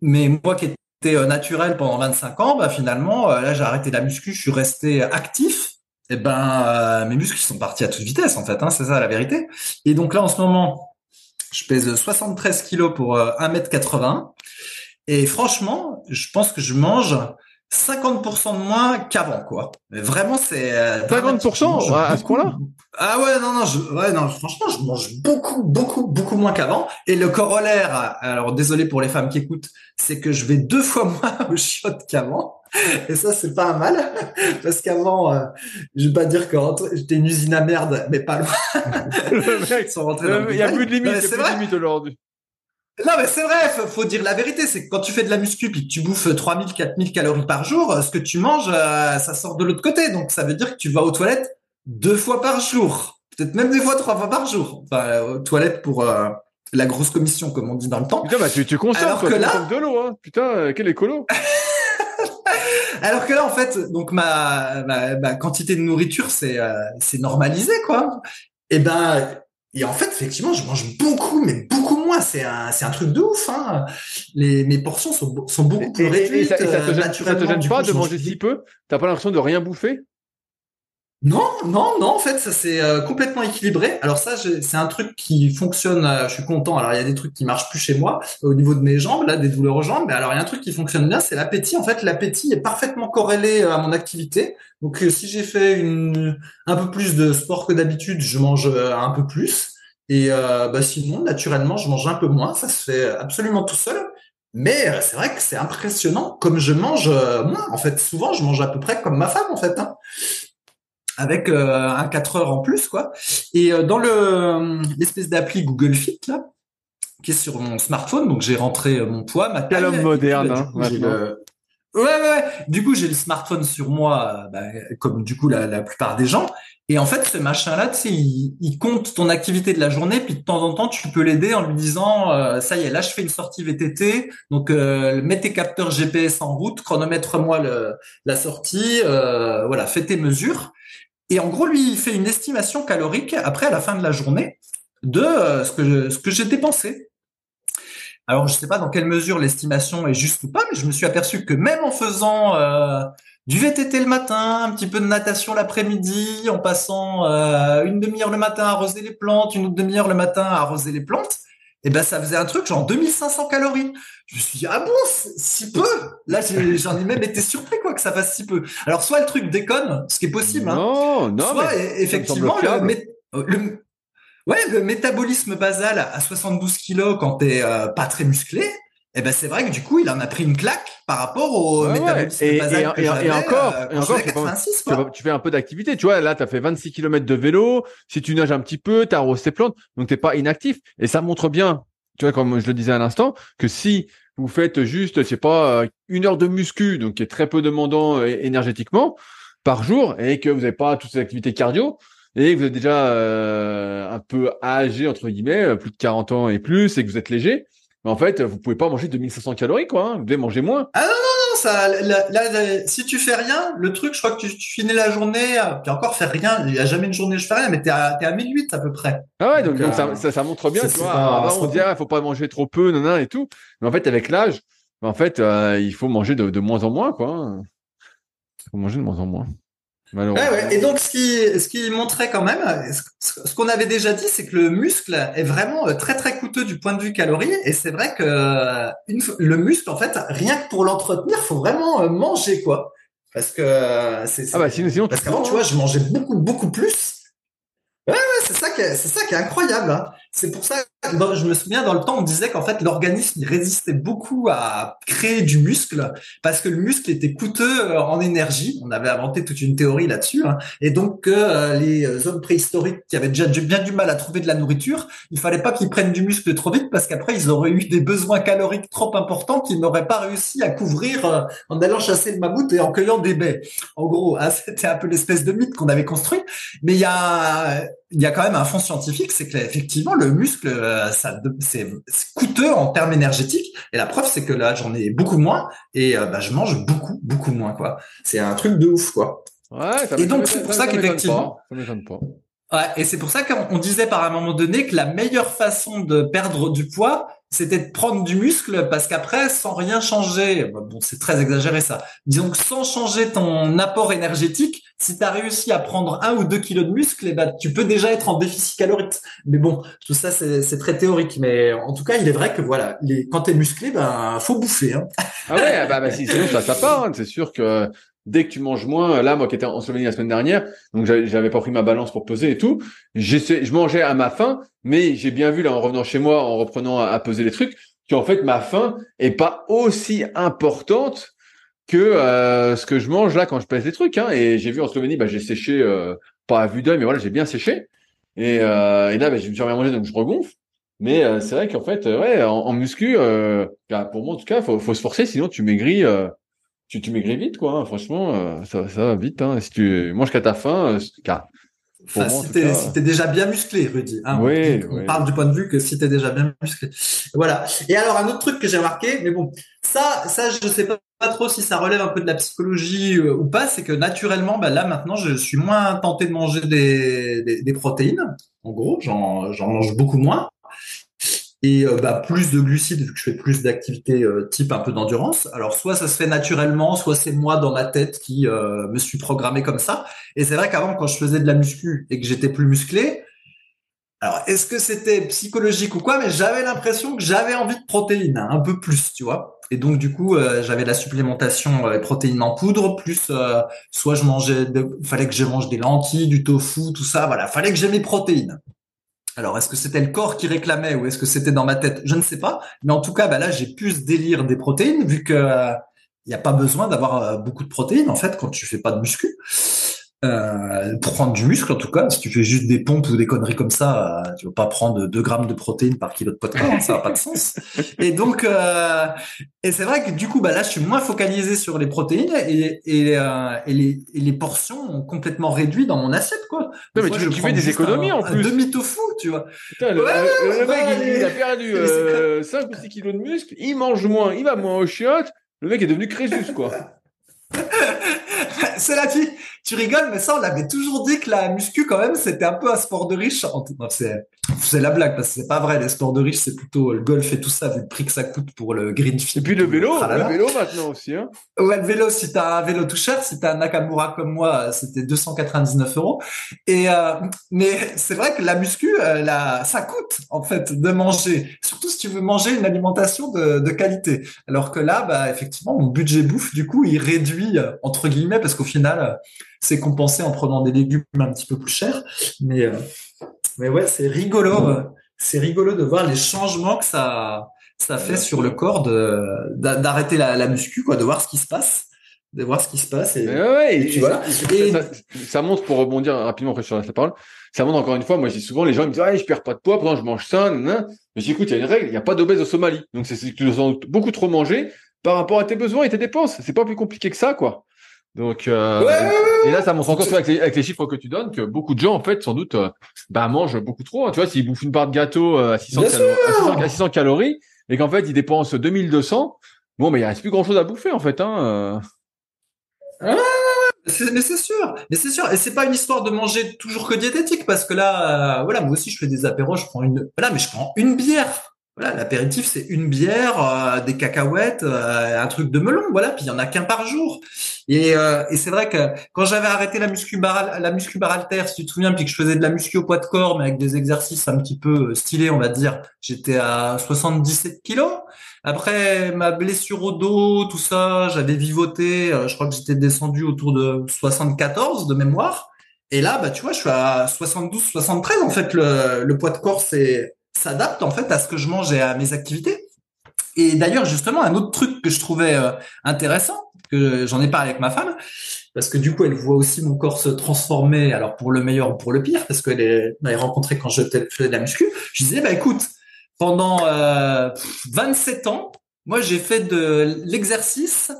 Mais moi qui étais naturel pendant 25 ans, bah, finalement, là, j'ai arrêté la muscu, je suis resté actif. Et eh ben, mes muscles sont partis à toute vitesse, en fait. Hein, c'est ça la vérité. Et donc là, en ce moment, Je pèse 73 kilos pour 1m80. Et franchement, je pense que je mange 50% de moins qu'avant, quoi. Mais vraiment, c'est... 50% à ce point-là? Ah ouais, non, non, je, ouais, non, franchement, je mange beaucoup, beaucoup, beaucoup moins qu'avant. Et le corollaire, alors désolé pour les femmes qui écoutent, c'est que je vais deux fois moins au shot qu'avant. Et ça, c'est pas un mal, parce qu'avant, euh, je vais pas dire que j'étais une usine à merde, mais pas loin. le mec, sont rentrés dans Il y a plus de limite, a plus de limite aujourd'hui. Non, mais c'est vrai, faut, dire la vérité. C'est que quand tu fais de la muscu puis que tu bouffes 3000, 4000 calories par jour, ce que tu manges, euh, ça sort de l'autre côté. Donc, ça veut dire que tu vas aux toilettes deux fois par jour, peut-être même des fois trois fois par jour, enfin, aux toilettes pour euh, la grosse commission, comme on dit dans le temps. Putain, bah, tu, tu consommes, Alors que là... de l'eau, hein. Putain, euh, quel écolo. Alors que là, en fait, donc ma, ma, quantité de nourriture, c'est euh, c'est normalisé, quoi. Et ben, et en fait, effectivement, je mange beaucoup, mais beaucoup moins. C'est un, c'est un truc de ouf. Hein. Les, mes portions sont, sont beaucoup plus réduites. Et ça, te gêne, ça te gêne pas de manger si peu? T'as pas l'impression de rien bouffer? Non, non, non. En fait, ça c'est euh, complètement équilibré. Alors ça, c'est un truc qui fonctionne. Euh, je suis content. Alors il y a des trucs qui marchent plus chez moi au niveau de mes jambes, là, des douleurs aux jambes. Mais alors il y a un truc qui fonctionne bien, c'est l'appétit. En fait, l'appétit est parfaitement corrélé euh, à mon activité. Donc si j'ai fait un peu plus de sport que d'habitude, je mange un peu plus. Et bah, sinon, naturellement, je mange un peu moins. Ça se fait absolument tout seul. Mais c'est vrai que c'est impressionnant comme je mange moins. En fait, souvent, je mange à peu près comme ma femme, en fait. Hein avec euh, un 4 heures en plus quoi. Et euh, dans le l'espèce d'appli Google Fit là, qui est sur mon smartphone, donc j'ai rentré euh, mon poids, ma taille. Quel moderne, hein, Ouais, ouais, Du coup, j'ai le smartphone sur moi, bah, comme du coup la, la, plupart des gens. Et en fait, ce machin-là, tu sais, il, il, compte ton activité de la journée, puis de temps en temps, tu peux l'aider en lui disant, ça y est, là, je fais une sortie VTT, donc euh, mets tes capteurs GPS en route, chronomètre-moi la sortie, euh, voilà, fais tes mesures. Et en gros, lui, il fait une estimation calorique après à la fin de la journée de euh, ce que j'ai dépensé. Alors, je ne sais pas dans quelle mesure l'estimation est juste ou pas, mais je me suis aperçu que même en faisant euh, du VTT le matin, un petit peu de natation l'après-midi, en passant euh, une demi-heure le matin à arroser les plantes, une autre demi-heure le matin à arroser les plantes, et eh ben ça faisait un truc genre 2500 calories. Je me suis dit ah bon si peu? Là j'en ai, même été surpris quoi que ça fasse si peu. Alors soit le truc déconne, ce qui est possible. Hein. Non non. Soit mais effectivement le, ouais le métabolisme basal à 72 kilos quand t'es euh, pas très musclé, et eh ben c'est vrai que du coup il en a pris une claque par rapport au métabolisme et, basal et, et, encore, euh, et encore tu, fais un peu d'activité tu vois là tu as fait 26 km de vélo si tu nages un petit peu tu arroses tes plantes donc t'es pas inactif. Et ça montre bien tu vois comme je le disais à l'instant que si vous faites juste je sais pas euh, une heure de muscu donc qui est très peu demandant euh, énergétiquement par jour et que vous n'avez pas toutes ces activités cardio et que vous êtes déjà un peu âgé entre guillemets plus de 40 ans et plus et que vous êtes léger mais en fait, vous pouvez pas manger 2500 calories, quoi. Hein. Vous devez manger moins. Ah non, non, non, ça, là, si tu fais rien, le truc, je crois que tu, finis la journée, puis encore faire rien, il y a jamais une journée où je fais rien, mais t'es à, es à 1008 à peu près. Ah ouais, donc, euh, ça, ça, montre bien, tu vois. on dit, ah, faut pas manger trop peu, non, et tout. Mais en fait, avec l'âge, en fait, euh, il faut manger de, de moins en moins, quoi. Il faut manger de moins en moins. Et donc, ce qui, ce qui montrait quand même, ce, qu'on avait déjà dit, c'est que le muscle est vraiment euh, très très coûteux du point de vue calories. Et c'est vrai que euh, une, le muscle, en fait, rien que pour l'entretenir, faut vraiment euh, manger quoi. Parce que c'est. Ah bah sinon, sinon parce qu'avant, tu vois, je mangeais beaucoup beaucoup plus. Ouais, ouais, c'est ça qui est, c'est ça qui est incroyable. Hein. C'est pour ça que je me souviens dans le temps, on disait qu'en fait l'organisme résistait beaucoup à créer du muscle parce que le muscle était coûteux euh, en énergie. On avait inventé toute une théorie là-dessus, hein. et donc euh, les hommes préhistoriques qui avaient déjà bien du mal à trouver de la nourriture, il fallait pas qu'ils prennent du muscle trop vite parce qu'après ils auraient eu des besoins caloriques trop importants qu'ils n'auraient pas réussi à couvrir euh, en allant chasser le mammouth et en cueillant des baies. En gros, hein, c'était un peu l'espèce de mythe qu'on avait construit, mais il y a il y a quand même un fond scientifique, c'est que effectivement le muscle, euh, ça, c'est coûteux en termes énergétiques. Et la preuve, c'est que là, j'en ai beaucoup moins et euh, bah, je mange beaucoup, beaucoup moins quoi. C'est un truc de ouf quoi. Ouais, et donc c'est pour ça, qu'effectivement. pas. Ouais, et c'est pour ça qu'on disait par un moment donné que la meilleure façon de perdre du poids, c'était de prendre du muscle parce qu'après, sans rien changer, bon, c'est très exagéré ça. Disons que sans changer ton apport énergétique, si tu as réussi à prendre un ou deux kilos de muscle, eh ben, tu peux déjà être en déficit calorique. Mais bon, tout ça, c'est très théorique. Mais en tout cas, il est vrai que voilà, les, quand tu es musclé, ben, faut bouffer. Hein. Ah ouais, bah, bah sinon ça pas. Hein. C'est sûr que dès que tu manges moins, là, moi qui étais en Slovénie la semaine dernière, donc j'avais pas pris ma balance pour peser et tout, je mangeais à ma faim, mais j'ai bien vu là en revenant chez moi, en reprenant à, peser les trucs, qu'en fait ma faim est pas aussi importante que euh, ce que je mange là quand je pèse les trucs. Hein. Et j'ai vu en Slovénie, bah, j'ai séché, euh, pas à vue d'œil, mais voilà, j'ai bien séché. Et, euh, et là, bah, suis rien mangé, donc je regonfle. Mais c'est vrai qu'en fait, ouais, en, muscu, bah, pour moi en tout cas, faut, faut se forcer, sinon tu maigris tu, tu maigris vite, quoi. Hein. Franchement, euh, ça, ça va vite. Hein. Si tu manges qu'à ta faim, euh, car, Enfin, si t'es si déjà bien musclé, Rudy. Hein, oui, on, parle du point de vue que si t'es déjà bien musclé. Voilà. Et alors un autre truc que j'ai remarqué, mais bon, ça, ça, je sais pas, pas trop si ça relève un peu de la psychologie euh, ou pas, c'est que naturellement, bah, là maintenant, je suis moins tenté de manger des, des, des protéines. En gros, j'en mange beaucoup moins et euh, bah, plus de glucides vu que je fais plus d'activités euh, type un peu d'endurance. Alors soit ça se fait naturellement, soit c'est moi dans ma tête qui euh, me suis programmé comme ça. Et c'est vrai qu'avant quand je faisais de la muscu et que j'étais plus musclé, alors est-ce que c'était psychologique ou quoi, mais j'avais l'impression que j'avais envie de protéines, un peu plus, tu vois. Et donc du coup j'avais la supplémentation protéines en poudre, plus soit je mangeais, fallait que je mange des lentilles, du tofu, tout ça, voilà, fallait que j'ai mes protéines. Alors, est-ce que c'était le corps qui réclamait ou est-ce que c'était dans ma tête? Je ne sais pas. Mais en tout cas, bah là, j'ai pu ce délire des protéines vu que il n'y a pas besoin d'avoir euh, beaucoup de protéines en fait quand tu fais pas de muscu. Euh, prendre du muscle, en tout cas, si tu fais juste des pompes ou des conneries comme ça, euh, tu vas pas prendre 2 grammes de protéines par kilo de poids de corps, ça n'a pas de sens. Et donc, euh, et c'est vrai que du coup, bah là, je suis moins focalisé sur les protéines et, et, euh, et, les, et les portions ont complètement réduit dans mon assiette, quoi. Non, mais tu, fais des économies en plus. Demi tofu, tu vois. Putain, le, le, mec, il, a perdu 5 ou 6 kilos de muscle, il mange moins, il va moins au chiottes. Le mec est devenu Crésus, quoi. c'est la vie tu rigoles, mais ça, on l'avait toujours dit que la muscu, quand même, c'était un peu un sport de riche. C'est la blague, parce que c'est pas vrai. Les sports de riche, c'est plutôt le golf et tout ça, vu le prix que ça coûte pour le green Et puis le vélo, le vélo maintenant aussi. Hein. Ouais, le vélo, si t'as un vélo tout cher, si t'as un Nakamura comme moi, c'était 299 euros. Et euh, mais c'est vrai que la muscu, euh, la, ça coûte en fait de manger, surtout si tu veux manger une alimentation de, de qualité. Alors que là, bah effectivement, mon budget bouffe, du coup, il réduit entre guillemets, parce qu'au final c'est compensé en prenant des légumes un petit peu plus chers. Mais, euh, mais ouais, c'est rigolo. Euh, c'est rigolo de voir les changements que ça, ça fait sur le corps d'arrêter la, la muscu, quoi, de voir ce qui se passe de voir ce qui se passe et, ouais, tu vois. ça, montre pour rebondir rapidement après sur la parole ça montre encore une fois moi je dis souvent les gens me disent ah je perds pas de poids pourtant je mange ça mais j'écoute il y a une règle il n'y a pas d'obèse au Somalie donc c'est que tu dois beaucoup trop manger par rapport à tes besoins et tes dépenses. C'est pas plus compliqué que ça quoi donc, euh, et, là, ça montre encore avec les, avec les, chiffres que tu donnes que beaucoup de gens, en fait, sans doute, euh, bah, mangent beaucoup trop. Tu vois, s'ils bouffent une barre de gâteau euh, à 600, à 600, calories et qu'en fait, ils dépensent 2200, bon, mais il reste plus grand chose à bouffer, en fait. Hein, mais c'est sûr, mais c'est sûr, et c'est pas une histoire de manger toujours que diététique, parce que là, voilà, moi aussi je fais des apéros, je prends une, voilà, mais je prends une bière voilà, l'apéritif, c'est une bière, euh, des cacahuètes, euh, un truc de melon, voilà. Puis il y en a qu'un par jour. Et, euh, c'est vrai que quand j'avais arrêté la muscu bar, la muscu si tu te souviens, puis que je faisais de la muscu au poids de corps, mais avec des exercices un petit peu stylés, on va dire, j'étais à 77 kilos. Après ma blessure au dos, tout ça, j'avais vivoté. je crois que j'étais descendu autour de 74 de mémoire. Et là, bah tu vois, je suis à 72, 73. En fait, le, le poids de corps, c'est s'adapte en fait à ce que je mange et à mes activités. Et d'ailleurs, justement, un autre truc que je trouvais euh, intéressant, que j'en ai parlé avec ma femme, parce que du coup, elle voit aussi mon corps se transformer, alors pour le meilleur ou pour le pire, parce qu'elle m'avait rencontré quand je faisais de la muscu. Je disais, bah écoute, pendant 27 euh, ans, moi j'ai fait de l'exercice,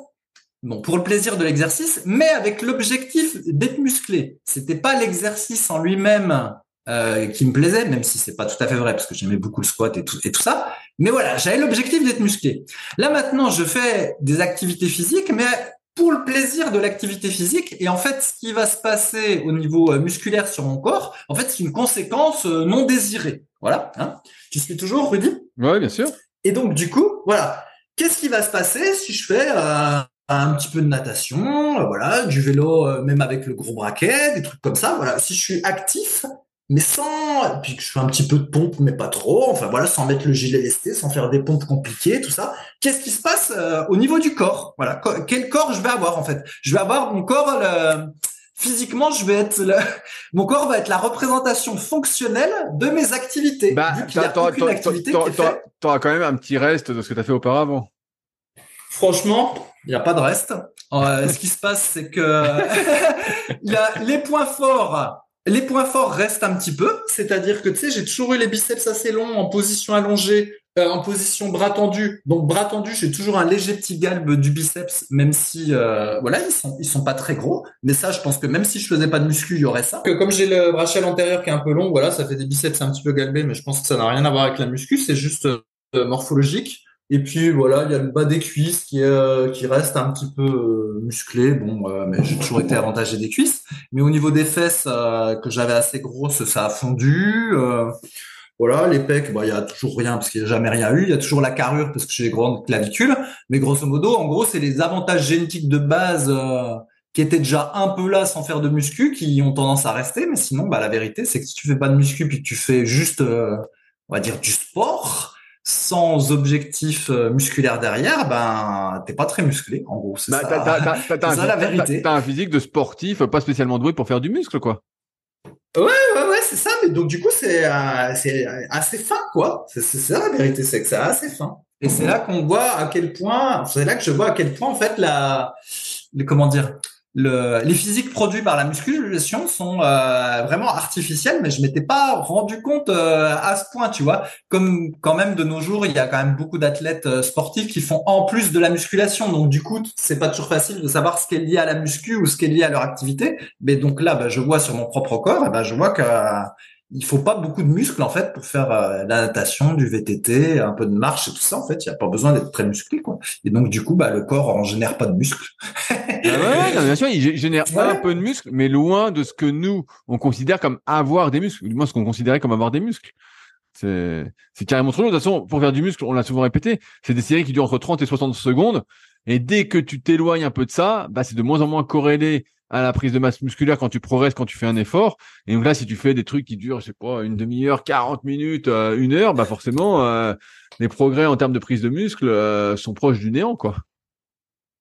bon pour le plaisir de l'exercice, mais avec l'objectif d'être musclé. C'était pas l'exercice en lui-même euh, qui me plaisait, même si c'est pas tout à fait vrai parce que j'aimais beaucoup le squat et tout et tout ça. Mais voilà, j'avais l'objectif d'être musclé. Là maintenant, je fais des activités physiques, mais pour le plaisir de l'activité physique. Et en fait, ce qui va se passer au niveau euh, musculaire sur mon corps, en fait, c'est une conséquence euh, non désirée. Voilà. Hein tu suis toujours, Rudy? Oui, bien sûr. Et donc, du coup, voilà. Qu'est-ce qui va se passer si je fais euh, un petit peu de natation, voilà, du vélo, euh, même avec le gros braquet, des trucs comme ça. Voilà, si je suis actif, mais sans, puis que je fais un petit peu de pompe, mais pas trop. Enfin voilà, sans mettre le gilet lesté, sans faire des pompes compliquées, tout ça. Qu'est-ce qui se passe au niveau du corps? Voilà, quel corps je vais avoir en fait? Je vais avoir mon corps. physiquement, je vais être mon corps va être la représentation fonctionnelle de mes activités. Bah, t'auras quand même un petit reste de ce que tu as fait auparavant. Franchement, il n'y a pas de reste. Euh, ce qui se passe, c'est que les points forts, les points forts restent un petit peu. C'est-à-dire que tu sais, j'ai toujours eu les biceps assez longs en position allongée, euh, en position bras tendu. Donc bras tendu, j'ai toujours un léger petit galbe du biceps, même si euh, voilà, ils sont ils sont pas très gros. Mais ça, je pense que même si je faisais pas de muscu, il y aurait ça. Comme j'ai le brachel antérieur qui est un peu long, voilà, ça fait des biceps un petit peu galbés, mais je pense que ça n'a rien à voir avec la muscu. C'est juste morphologique. Et puis voilà, il y a le bas des cuisses qui, euh, qui reste un petit peu euh, musclé. Bon, euh, mais j'ai toujours été avantagé des cuisses. Mais au niveau des fesses que j'avais assez grosses, ça a fondu. voilà, les pecs, bah il y a toujours rien parce qu'il n'y a jamais rien eu. Il y a toujours la carrure parce que j'ai des grandes clavicules. Mais grosso modo, en gros, c'est les avantages génétiques de base qui étaient déjà un peu là sans faire de muscu qui ont tendance à rester. Mais sinon, bah la vérité, c'est que si tu fais pas de muscu puis que tu fais juste, on va dire, du sport sans objectif euh, musculaire derrière, ben t'es pas très musclé. En gros, c'est bah, ça, la vérité. T'as un physique de sportif, pas spécialement doué pour faire du muscle, quoi. Ouais, ouais, ouais, c'est ça. Mais donc du coup, c'est euh, c'est assez fin, quoi. C'est ça la vérité, c'est que c'est assez fin. Et c'est là qu'on voit à quel point, c'est là que je vois à quel point en fait la, comment dire, les physiques produits par la musculation sont euh, vraiment artificiels, mais je m'étais pas rendu compte euh, à ce point, tu vois. Comme quand même de nos jours, il y a quand même beaucoup d'athlètes euh, sportifs qui font en plus de la musculation, donc du coup, c'est pas toujours facile de savoir ce qui est lié à la muscu ou ce qui est lié à leur activité. Mais donc là, bah, je vois sur mon propre corps, bah, je vois que il faut pas beaucoup de muscles en fait pour faire euh, la natation, du VTT, un peu de marche et tout ça. En fait, il y a pas besoin d'être très musclé quoi. Et donc du coup, bah le corps en génère pas de muscles. Ah ouais, bien sûr, il génère un peu de muscles, mais loin de ce que nous on considère comme avoir des muscles, du moins ce qu'on considérait comme avoir des muscles. C'est c'est carrément trop long. De toute façon, pour faire du muscle, on l'a souvent répété, c'est des séries qui durent entre 30 et 60 secondes. Et dès que tu t'éloignes un peu de ça, bah c'est de moins en moins corrélé à la prise de masse musculaire quand tu progresses, quand tu fais un effort. Et donc là, si tu fais des trucs qui durent, je sais pas, une demi-heure, 40 minutes, euh, une heure, bah forcément, euh, les progrès en termes de prise de muscle euh, sont proches du néant, quoi.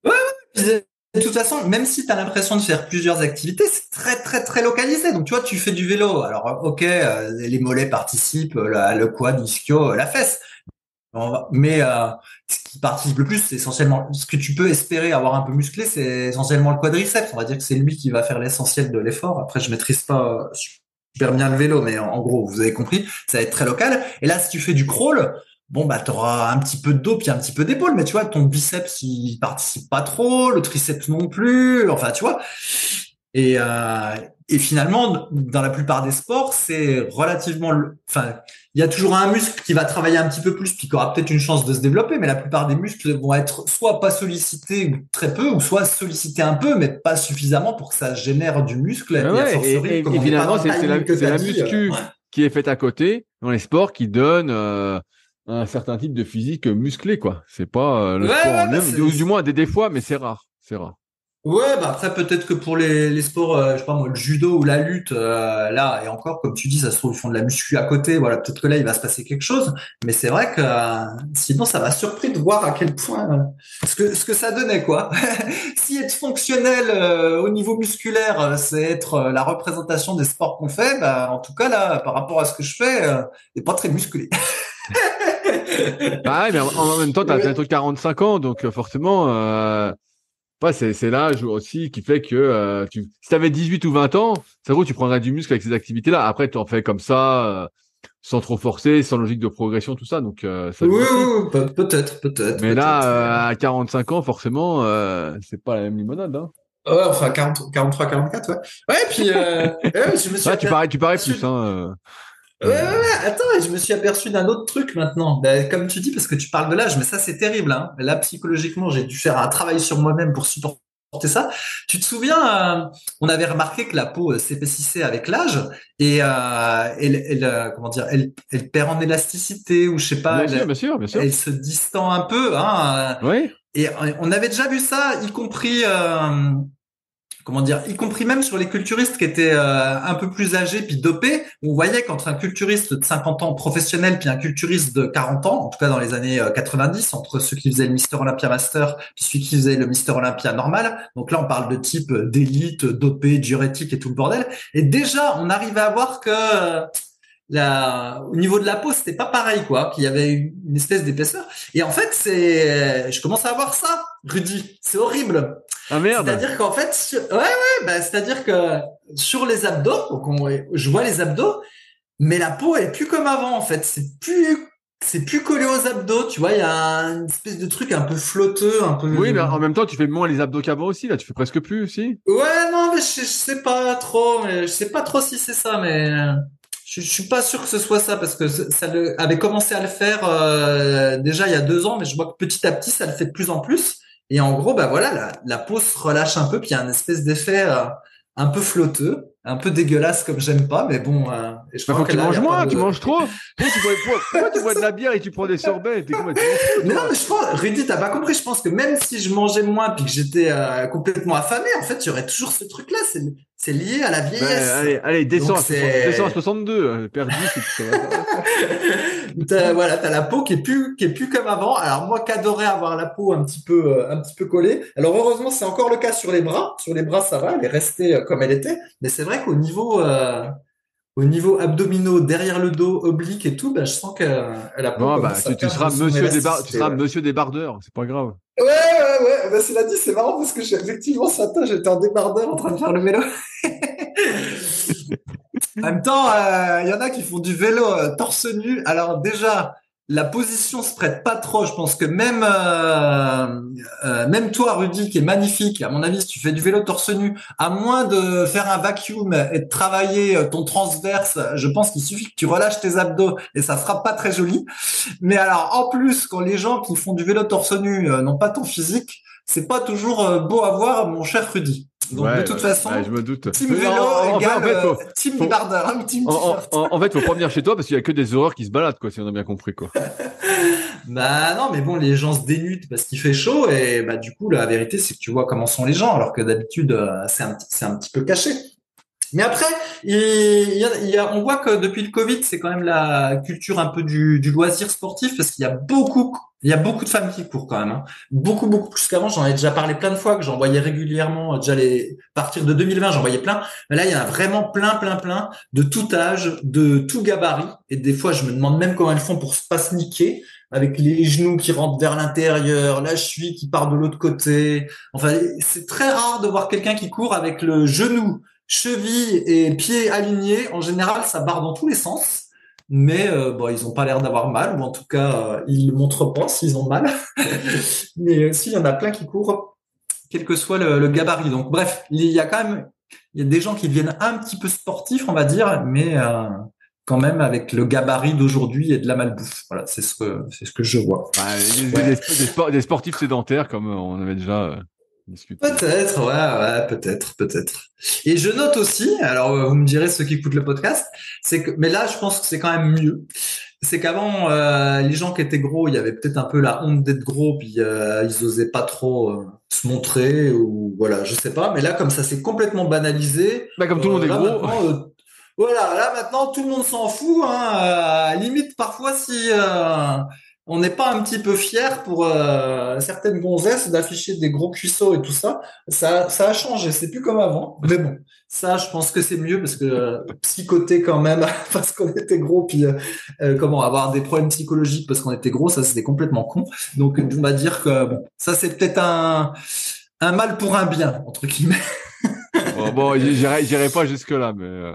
Ouais, de toute façon, même si tu as l'impression de faire plusieurs activités, c'est très très très localisé. Donc tu vois, tu fais du vélo. Alors ok, les mollets participent, le quad, l'ischio, la fesse. Mais euh, ce qui participe le plus, c'est essentiellement ce que tu peux espérer avoir un peu musclé, c'est essentiellement le quadriceps. On va dire que c'est lui qui va faire l'essentiel de l'effort. Après, je maîtrise pas super bien le vélo, mais en, gros, vous avez compris, ça va être très local. Et là, si tu fais du crawl, bon bah t'auras un petit peu de dos puis un petit peu d'épaule, mais tu vois, ton biceps il participe pas trop, le triceps non plus. Enfin, tu vois. Et, euh, et finalement, dans la plupart des sports, c'est relativement, enfin, il y a toujours un muscle qui va travailler un petit peu plus, puis qui aura peut-être une chance de se développer, mais la plupart des muscles vont être soit pas sollicités très peu, ou soit sollicités un peu, mais pas suffisamment pour que ça génère du muscle. et, finalement, c'est la, muscu euh, qui est faite à côté dans les sports qui donne euh, un certain type de physique musclé, quoi. C'est pas euh, le sport bah, du, du moins des, des fois, mais c'est rare, c'est rare. Ouais, bah après peut-être que pour les, les sports, euh, je sais pas moi, le judo ou la lutte, euh, là et encore, comme tu dis, ça se trouve ils font de la muscu à côté. Voilà, peut-être que là il va se passer quelque chose. Mais c'est vrai que euh, sinon ça m'a surpris de voir à quel point ce que ce que ça donnait quoi. si être fonctionnel au niveau musculaire, c'est être la représentation des sports qu'on fait, bah en tout cas là, par rapport à ce que je fais, n'est pas très musclé. bah ouais, mais en, même temps, t'as bientôt 45 ans, donc forcément c'est l'âge aussi qui fait que euh, tu, si tu avais 18 ou 20 ans, ça vaut tu prendrais du muscle avec ces activités-là. Après, tu en fais comme ça, euh, sans trop forcer, sans logique de progression, tout ça. Donc, euh, ça oui, peut-être, peut-être. Mais là, à 45 ans, forcément, c'est pas la même limonade. Hein. Ouais, enfin 40, 43, 44, ouais. Ouais, puis je me suis. tu parais, tu parais plus, hein. Ouais, ouais, ouais, attends, je me suis aperçu d'un autre truc maintenant. Ben, comme tu dis, parce que tu parles de l'âge, mais ça c'est terrible. Hein. Là, psychologiquement, j'ai dû faire un travail sur moi-même pour supporter ça. Tu te souviens, on avait remarqué que la peau s'épaississait avec l'âge et elle, elle, comment dire, elle, elle perd en élasticité ou je sais pas. Bien sûr, bien sûr, bien sûr. Elle se distend un peu. Hein, oui. Et on avait déjà vu ça, y compris comment dire, y compris même sur les culturistes qui étaient euh, un peu plus âgés puis dopés, on voyait qu'entre un culturiste de 50 ans professionnel puis un culturiste de 40 ans, en tout cas dans les années 90, euh, entre ceux qui faisaient le Mister Olympia Master puis celui qui faisait le Mister Olympia normal, donc là on parle de type d'élite, dopé, diurétique et tout le bordel, et déjà on arrivait à voir que au niveau de la peau, c'était pas pareil, quoi, qu'il y avait une espèce d'épaisseur. Et en fait, c'est, je commence à voir ça, Rudy. C'est horrible. Ah merde. C'est-à-dire qu'en fait, ouais, ouais, bah, c'est-à-dire que sur les abdos, donc je vois les abdos, mais la peau est plus comme avant, en fait. C'est plus, c'est plus collé aux abdos, tu vois. Il y a une espèce de truc un peu flotteux, un peu. Oui, mais en même temps, tu fais moins les abdos qu'avant aussi, là. Tu fais presque plus aussi. Ouais, non, mais je, je sais pas trop, mais je sais pas trop si c'est ça, mais je, je, suis pas sûr que ce soit ça parce que ça avait commencé à le faire euh, déjà il y a deux ans, mais je vois que petit à petit ça le fait de plus en plus. Et en gros, bah voilà, la, la peau se relâche un peu, puis il y a un espèce d'effet euh, un peu flotteux, un peu dégueulasse comme j'aime pas, mais bon. Euh, et je bah, crois que tu manges moins, tu manges trop. pourquoi, tu bois de la bière et tu prends des sorbets Non, mais je pense, Rudy, t'as pas compris. Je pense que même si je mangeais moins puis que j'étais euh, complètement affamé, en fait, il y aurait toujours ce truc-là. C'est c'est lié à la vieillesse. allez, allez, descends, à 62, perdu. t'as, voilà, t'as la peau qui est plus, qui est plus comme avant. Alors moi, qu'adorais avoir la peau un petit peu, euh, un petit peu collée. Alors heureusement, c'est encore le cas sur les bras. Sur les bras, ça va, elle est restée euh, comme elle était. Mais c'est vrai qu'au niveau, euh, au niveau abdominaux, derrière le dos, oblique et tout, ben, je sens qu'elle a pas. Non, bah, tu, seras monsieur des tu seras monsieur débardeur, c'est pas grave. Ouais, ouais, ouais. Bah, cela dit, c'est marrant parce que effectivement, ce matin, j'étais en débardeur en train de faire le vélo. en même temps, euh, il y en a qui font du vélo euh, torse nu. Alors déjà, la position se prête pas trop. Je pense que même euh, euh, même toi, Rudy, qui est magnifique, à mon avis, si tu fais du vélo torse nu, à moins de faire un vacuum et de travailler euh, ton transverse, je pense qu'il suffit que tu relâches tes abdos et ça sera pas très joli. Mais alors, en plus, quand les gens qui font du vélo torse nu n'ont pas ton physique, c'est pas toujours beau à voir, mon cher Rudy. Donc de toute façon, je me doute. Team vélo en, égale en fait, faut, team faut, team en, en, fait, faut pas venir chez toi parce qu'il y a que des horreurs qui se baladent, quoi, si on a bien compris, quoi. bah non, mais bon, les gens se dénudent parce qu'il fait chaud et bah du coup, la vérité, c'est que tu vois comment sont les gens, alors que d'habitude, euh, c'est un, c'est un petit peu caché. Mais après, il y a, il y a, on voit que depuis le Covid, c'est quand même la culture un peu du, du loisir sportif parce qu'il y a beaucoup, il y a beaucoup de femmes qui courent quand même. Hein. Beaucoup, beaucoup plus qu'avant. J'en ai déjà parlé plein de fois, que j'en voyais régulièrement. Déjà les, à partir de 2020, j'en voyais plein. Mais là, il y en a vraiment plein, plein, plein de tout âge, de tout gabarit. Et des fois, je me demande même comment elles font pour pas se niquer avec les genoux qui rentrent vers l'intérieur, la cheville qui part de l'autre côté. Enfin, c'est très rare de voir quelqu'un qui court avec le genou cheville et pieds alignés, en général, ça barre dans tous les sens. Mais euh, bon, ils ont pas l'air d'avoir mal, ou en tout cas, euh, ils montrent pas s'ils ont mal. mais euh, s'il y en a plein qui courent, quel que soit le, gabarit. Donc bref, il y a quand même il y a des gens qui deviennent un petit peu sportifs, on va dire, mais euh, quand même avec le gabarit d'aujourd'hui et de la malbouffe. Voilà, c'est ce que c'est ce que je vois. des, des, sportifs sédentaires, comme on avait déjà Peut-être, ouais, ouais, peut-être, peut-être. Et je note aussi, alors euh, vous me direz ceux qui écoutent le podcast, c'est que, mais là je pense que c'est quand même mieux. C'est qu'avant, euh, les gens qui étaient gros, il y avait peut-être un peu la honte d'être gros, puis euh, ils osaient pas trop se montrer ou voilà, je sais pas. Mais là, comme ça s'est complètement banalisé, bah, comme tout le monde est gros. voilà, là maintenant tout le monde s'en fout. Hein, limite parfois si on n'est pas un petit peu fier pour euh, certaines gonzesses d'afficher des gros cuisseaux et tout ça. Ça, ça a changé. C'est plus comme avant. Mais bon, ça, je pense que c'est mieux parce que euh, psychoter quand même parce qu'on était gros, puis euh, comment avoir des problèmes psychologiques parce qu'on était gros, ça c'était complètement con. Donc on va dire que bon, ça c'est peut-être un un mal pour un bien entre guillemets. bon, bon j'irai pas jusque là, mais.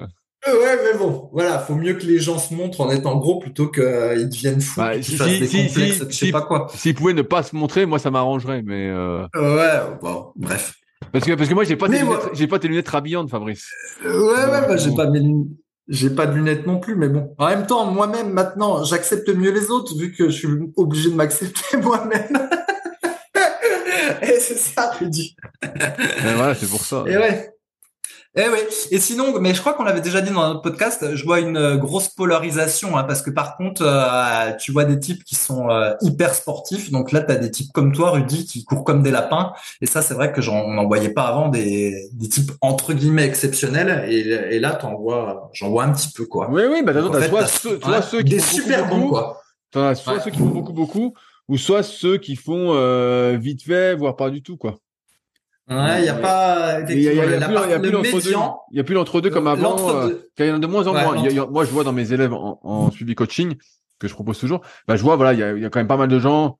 Euh, ouais, mais bon, voilà, faut mieux que les gens se montrent en étant gros plutôt qu'ils euh, deviennent fous, bah, qu'ils fassent des complexes, je sais pas quoi. S'ils pouvaient ne pas se montrer, moi ça m'arrangerait, mais. Euh... Ouais, bon, bref. Parce que parce que moi j'ai pas tes lunettes, j'ai pas tes lunettes rhabillantes, Fabrice. Euh, ouais, ouais, bah, j'ai pas mes lunettes. J'ai pas de lunettes non plus, mais bon. En même temps, moi-même, maintenant, j'accepte mieux les autres vu que je suis obligé de m'accepter moi-même. Et c'est ça, dis. voilà, c'est pour ça. Et ouais. Eh oui. Et sinon, mais je crois qu'on l'avait déjà dit dans notre podcast, je vois une euh, grosse polarisation, hein, parce que par contre, euh, tu vois des types qui sont euh, hyper sportifs. Donc là, tu as des types comme toi, Rudy, qui courent comme des lapins. Et ça, c'est vrai que j'en n'en voyais pas avant des, des types entre guillemets exceptionnels. Et, et là, t'en vois, j'en vois un petit peu quoi. Oui, oui, bah t'as, soit, ceux, soit ceux qui des super beaucoup, bons quoi. t'en as soit Ouais. ceux qui font beaucoup, beaucoup, ou soit ceux qui font euh, vite fait, voire pas du tout, quoi. Ouais, il y a pas Il y a, il y a- il y a la plus, part- il y a plus le l'entre-deux. Il y a plus l'entre-deux comme avant. euh, qu'il y en a de moins en Ouais, moins. Il y il moi, je vois dans mes élèves en, en suivi coaching que je propose toujours, bah, je vois, voilà, il y a, il quand même pas mal de gens,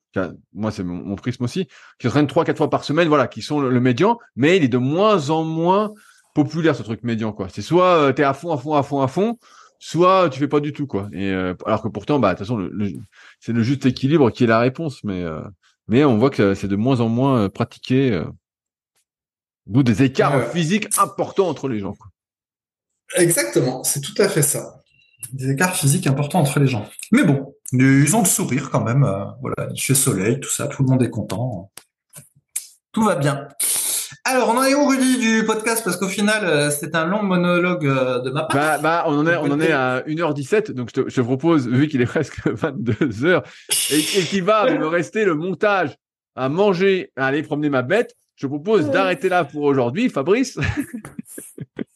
moi, c'est mon, mon prisme aussi, qui s'entraînent trois, quatre fois par semaine, voilà, qui sont le, le médian, mais il est de moins en moins populaire, ce truc médian, quoi. C'est soit euh, t'es à fond, à fond, à fond, à fond, soit tu fais pas du tout, quoi. Et, euh, alors que pourtant, bah, de toute façon, le, le- c'est le juste équilibre qui est la réponse, mais, euh, mais on voit que c'est de moins en moins euh, pratiqué, euh, d'où des écarts Ouais. physiques importants entre les gens. Exactement, c'est tout à fait ça. Des écarts physiques importants entre les gens. Mais bon, ils ont le sourire quand même. euh, voilà, il fait soleil, tout ça, tout le monde est content. Tout va bien. Alors, on en est où, Rudy, du podcast? Parce qu'au final, euh, c'est un long monologue euh, de ma part. Bah, bah, on en est, on en est à 1h17, donc je te, je te propose, vu qu'il est presque 22h, et, et qu'il va me rester le montage à manger, à aller promener ma bête, je te propose d'arrêter là pour aujourd'hui, Fabrice,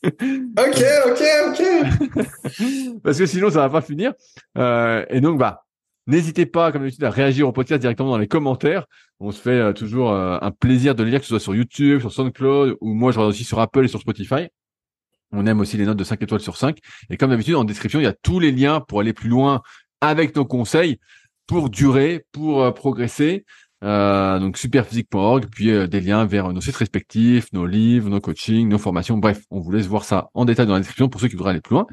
Ok, ok, ok. parce que sinon ça va pas finir. Euh, et donc, bah, n'hésitez pas, comme d'habitude, à réagir au podcast directement dans les commentaires. On se fait euh, toujours euh, un plaisir de le lire, que ce soit sur YouTube, sur SoundCloud, ou moi je regarde aussi sur Apple et sur Spotify. On aime aussi les notes de 5 étoiles sur 5. Et comme d'habitude, en description, il y a tous les liens pour aller plus loin avec nos conseils, pour durer, pour euh, progresser. Euh, donc superphysique.org, puis euh, des liens vers nos sites respectifs, nos livres, nos coachings, nos formations. Bref, on vous laisse voir ça en détail dans la description pour ceux qui voudraient aller plus loin.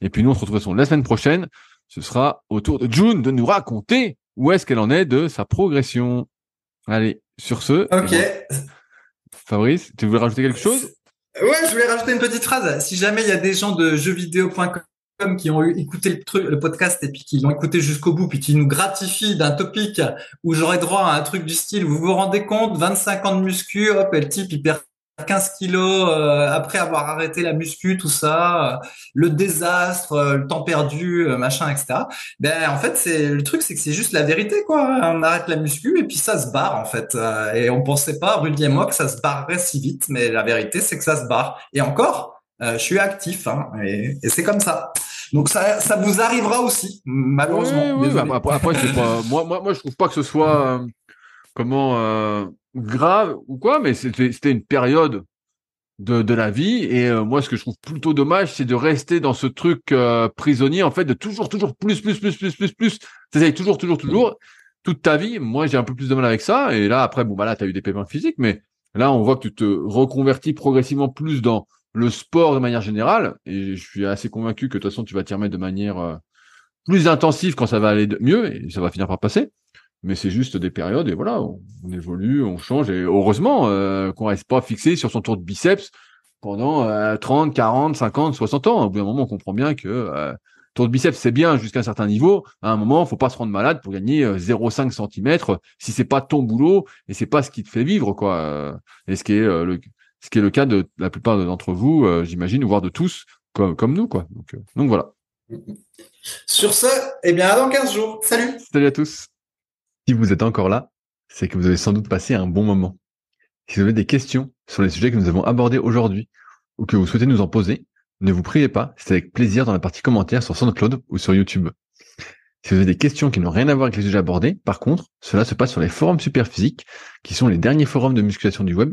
Et puis nous, on se retrouve la semaine prochaine. Ce sera au tour de June de nous raconter où est-ce qu'elle en est de sa progression. Allez, sur ce, Ok. Fabrice, tu voulais rajouter quelque chose? Ouais, je voulais rajouter une petite phrase. Si jamais il y a des gens de jeuxvideo.com qui ont écouté le truc, le podcast et puis qui l'ont écouté jusqu'au bout, puis qui nous gratifient d'un topic où j'aurais droit à un truc du style, vous vous rendez compte, 25 ans de muscu, hop, et le type, il perd 15 kilos euh, après avoir arrêté la muscu, tout ça, euh, le désastre, euh, le temps perdu, machin, etc. Ben en fait, c'est le truc, c'est que c'est juste la vérité, quoi. On arrête la muscu et puis ça se barre en fait. Et on pensait pas, Rudy et moi, que ça se barrerait si vite, mais la vérité, c'est que ça se barre. Et encore, je suis actif, hein, et c'est comme ça. Donc ça, ça vous arrivera aussi, malheureusement. Oui, oui, Désolé. bah, après, après, c'est pas, moi, moi, moi, je trouve pas que ce soit, euh, comment, euh, grave ou quoi, mais c'était, c'était une période de, de la vie. Et euh, moi, ce que je trouve plutôt dommage, c'est de rester dans ce truc euh, prisonnier, en fait, de toujours, toujours plus, plus, plus, plus, plus, plus. T'essayes toujours, toujours, toujours, toute ta vie. Moi, j'ai un peu plus de mal avec ça. Et là, après, bon, bah là, t'as eu des paiements physiques, mais là, on voit que tu te reconvertis progressivement plus dans le sport de manière générale. Et je suis assez convaincu que de toute façon, tu vas t'y remettre de manière euh, plus intensive quand ça va aller de mieux et ça va finir par passer. Mais c'est juste des périodes et voilà, on, évolue, on change et heureusement euh, qu'on reste pas fixé sur son tour de biceps pendant euh, 30, 40, 50, 60 ans. Au bout d'un moment, on comprend bien que euh, tour de biceps c'est bien jusqu'à un certain niveau. À un moment, faut pas se rendre malade pour gagner euh, 0,5 cm si c'est pas ton boulot et c'est pas ce qui te fait vivre quoi. Euh, Et ce qui est euh, le ce qui est le cas de la plupart d'entre vous, euh, j'imagine, voire de tous comme comme nous quoi. Donc, euh, donc voilà. Sur ce, eh bien, à dans 15 jours. Salut Salut à tous. Si vous êtes encore là, c'est que vous avez sans doute passé un bon moment. Si vous avez des questions sur les sujets que nous avons abordés aujourd'hui ou que vous souhaitez nous en poser, ne vous priez pas, c'est avec plaisir dans la partie commentaires sur SoundCloud ou sur YouTube. Si vous avez des questions qui n'ont rien à voir avec les sujets abordés, par contre, cela se passe sur les forums Superphysique, qui sont les derniers forums de musculation du web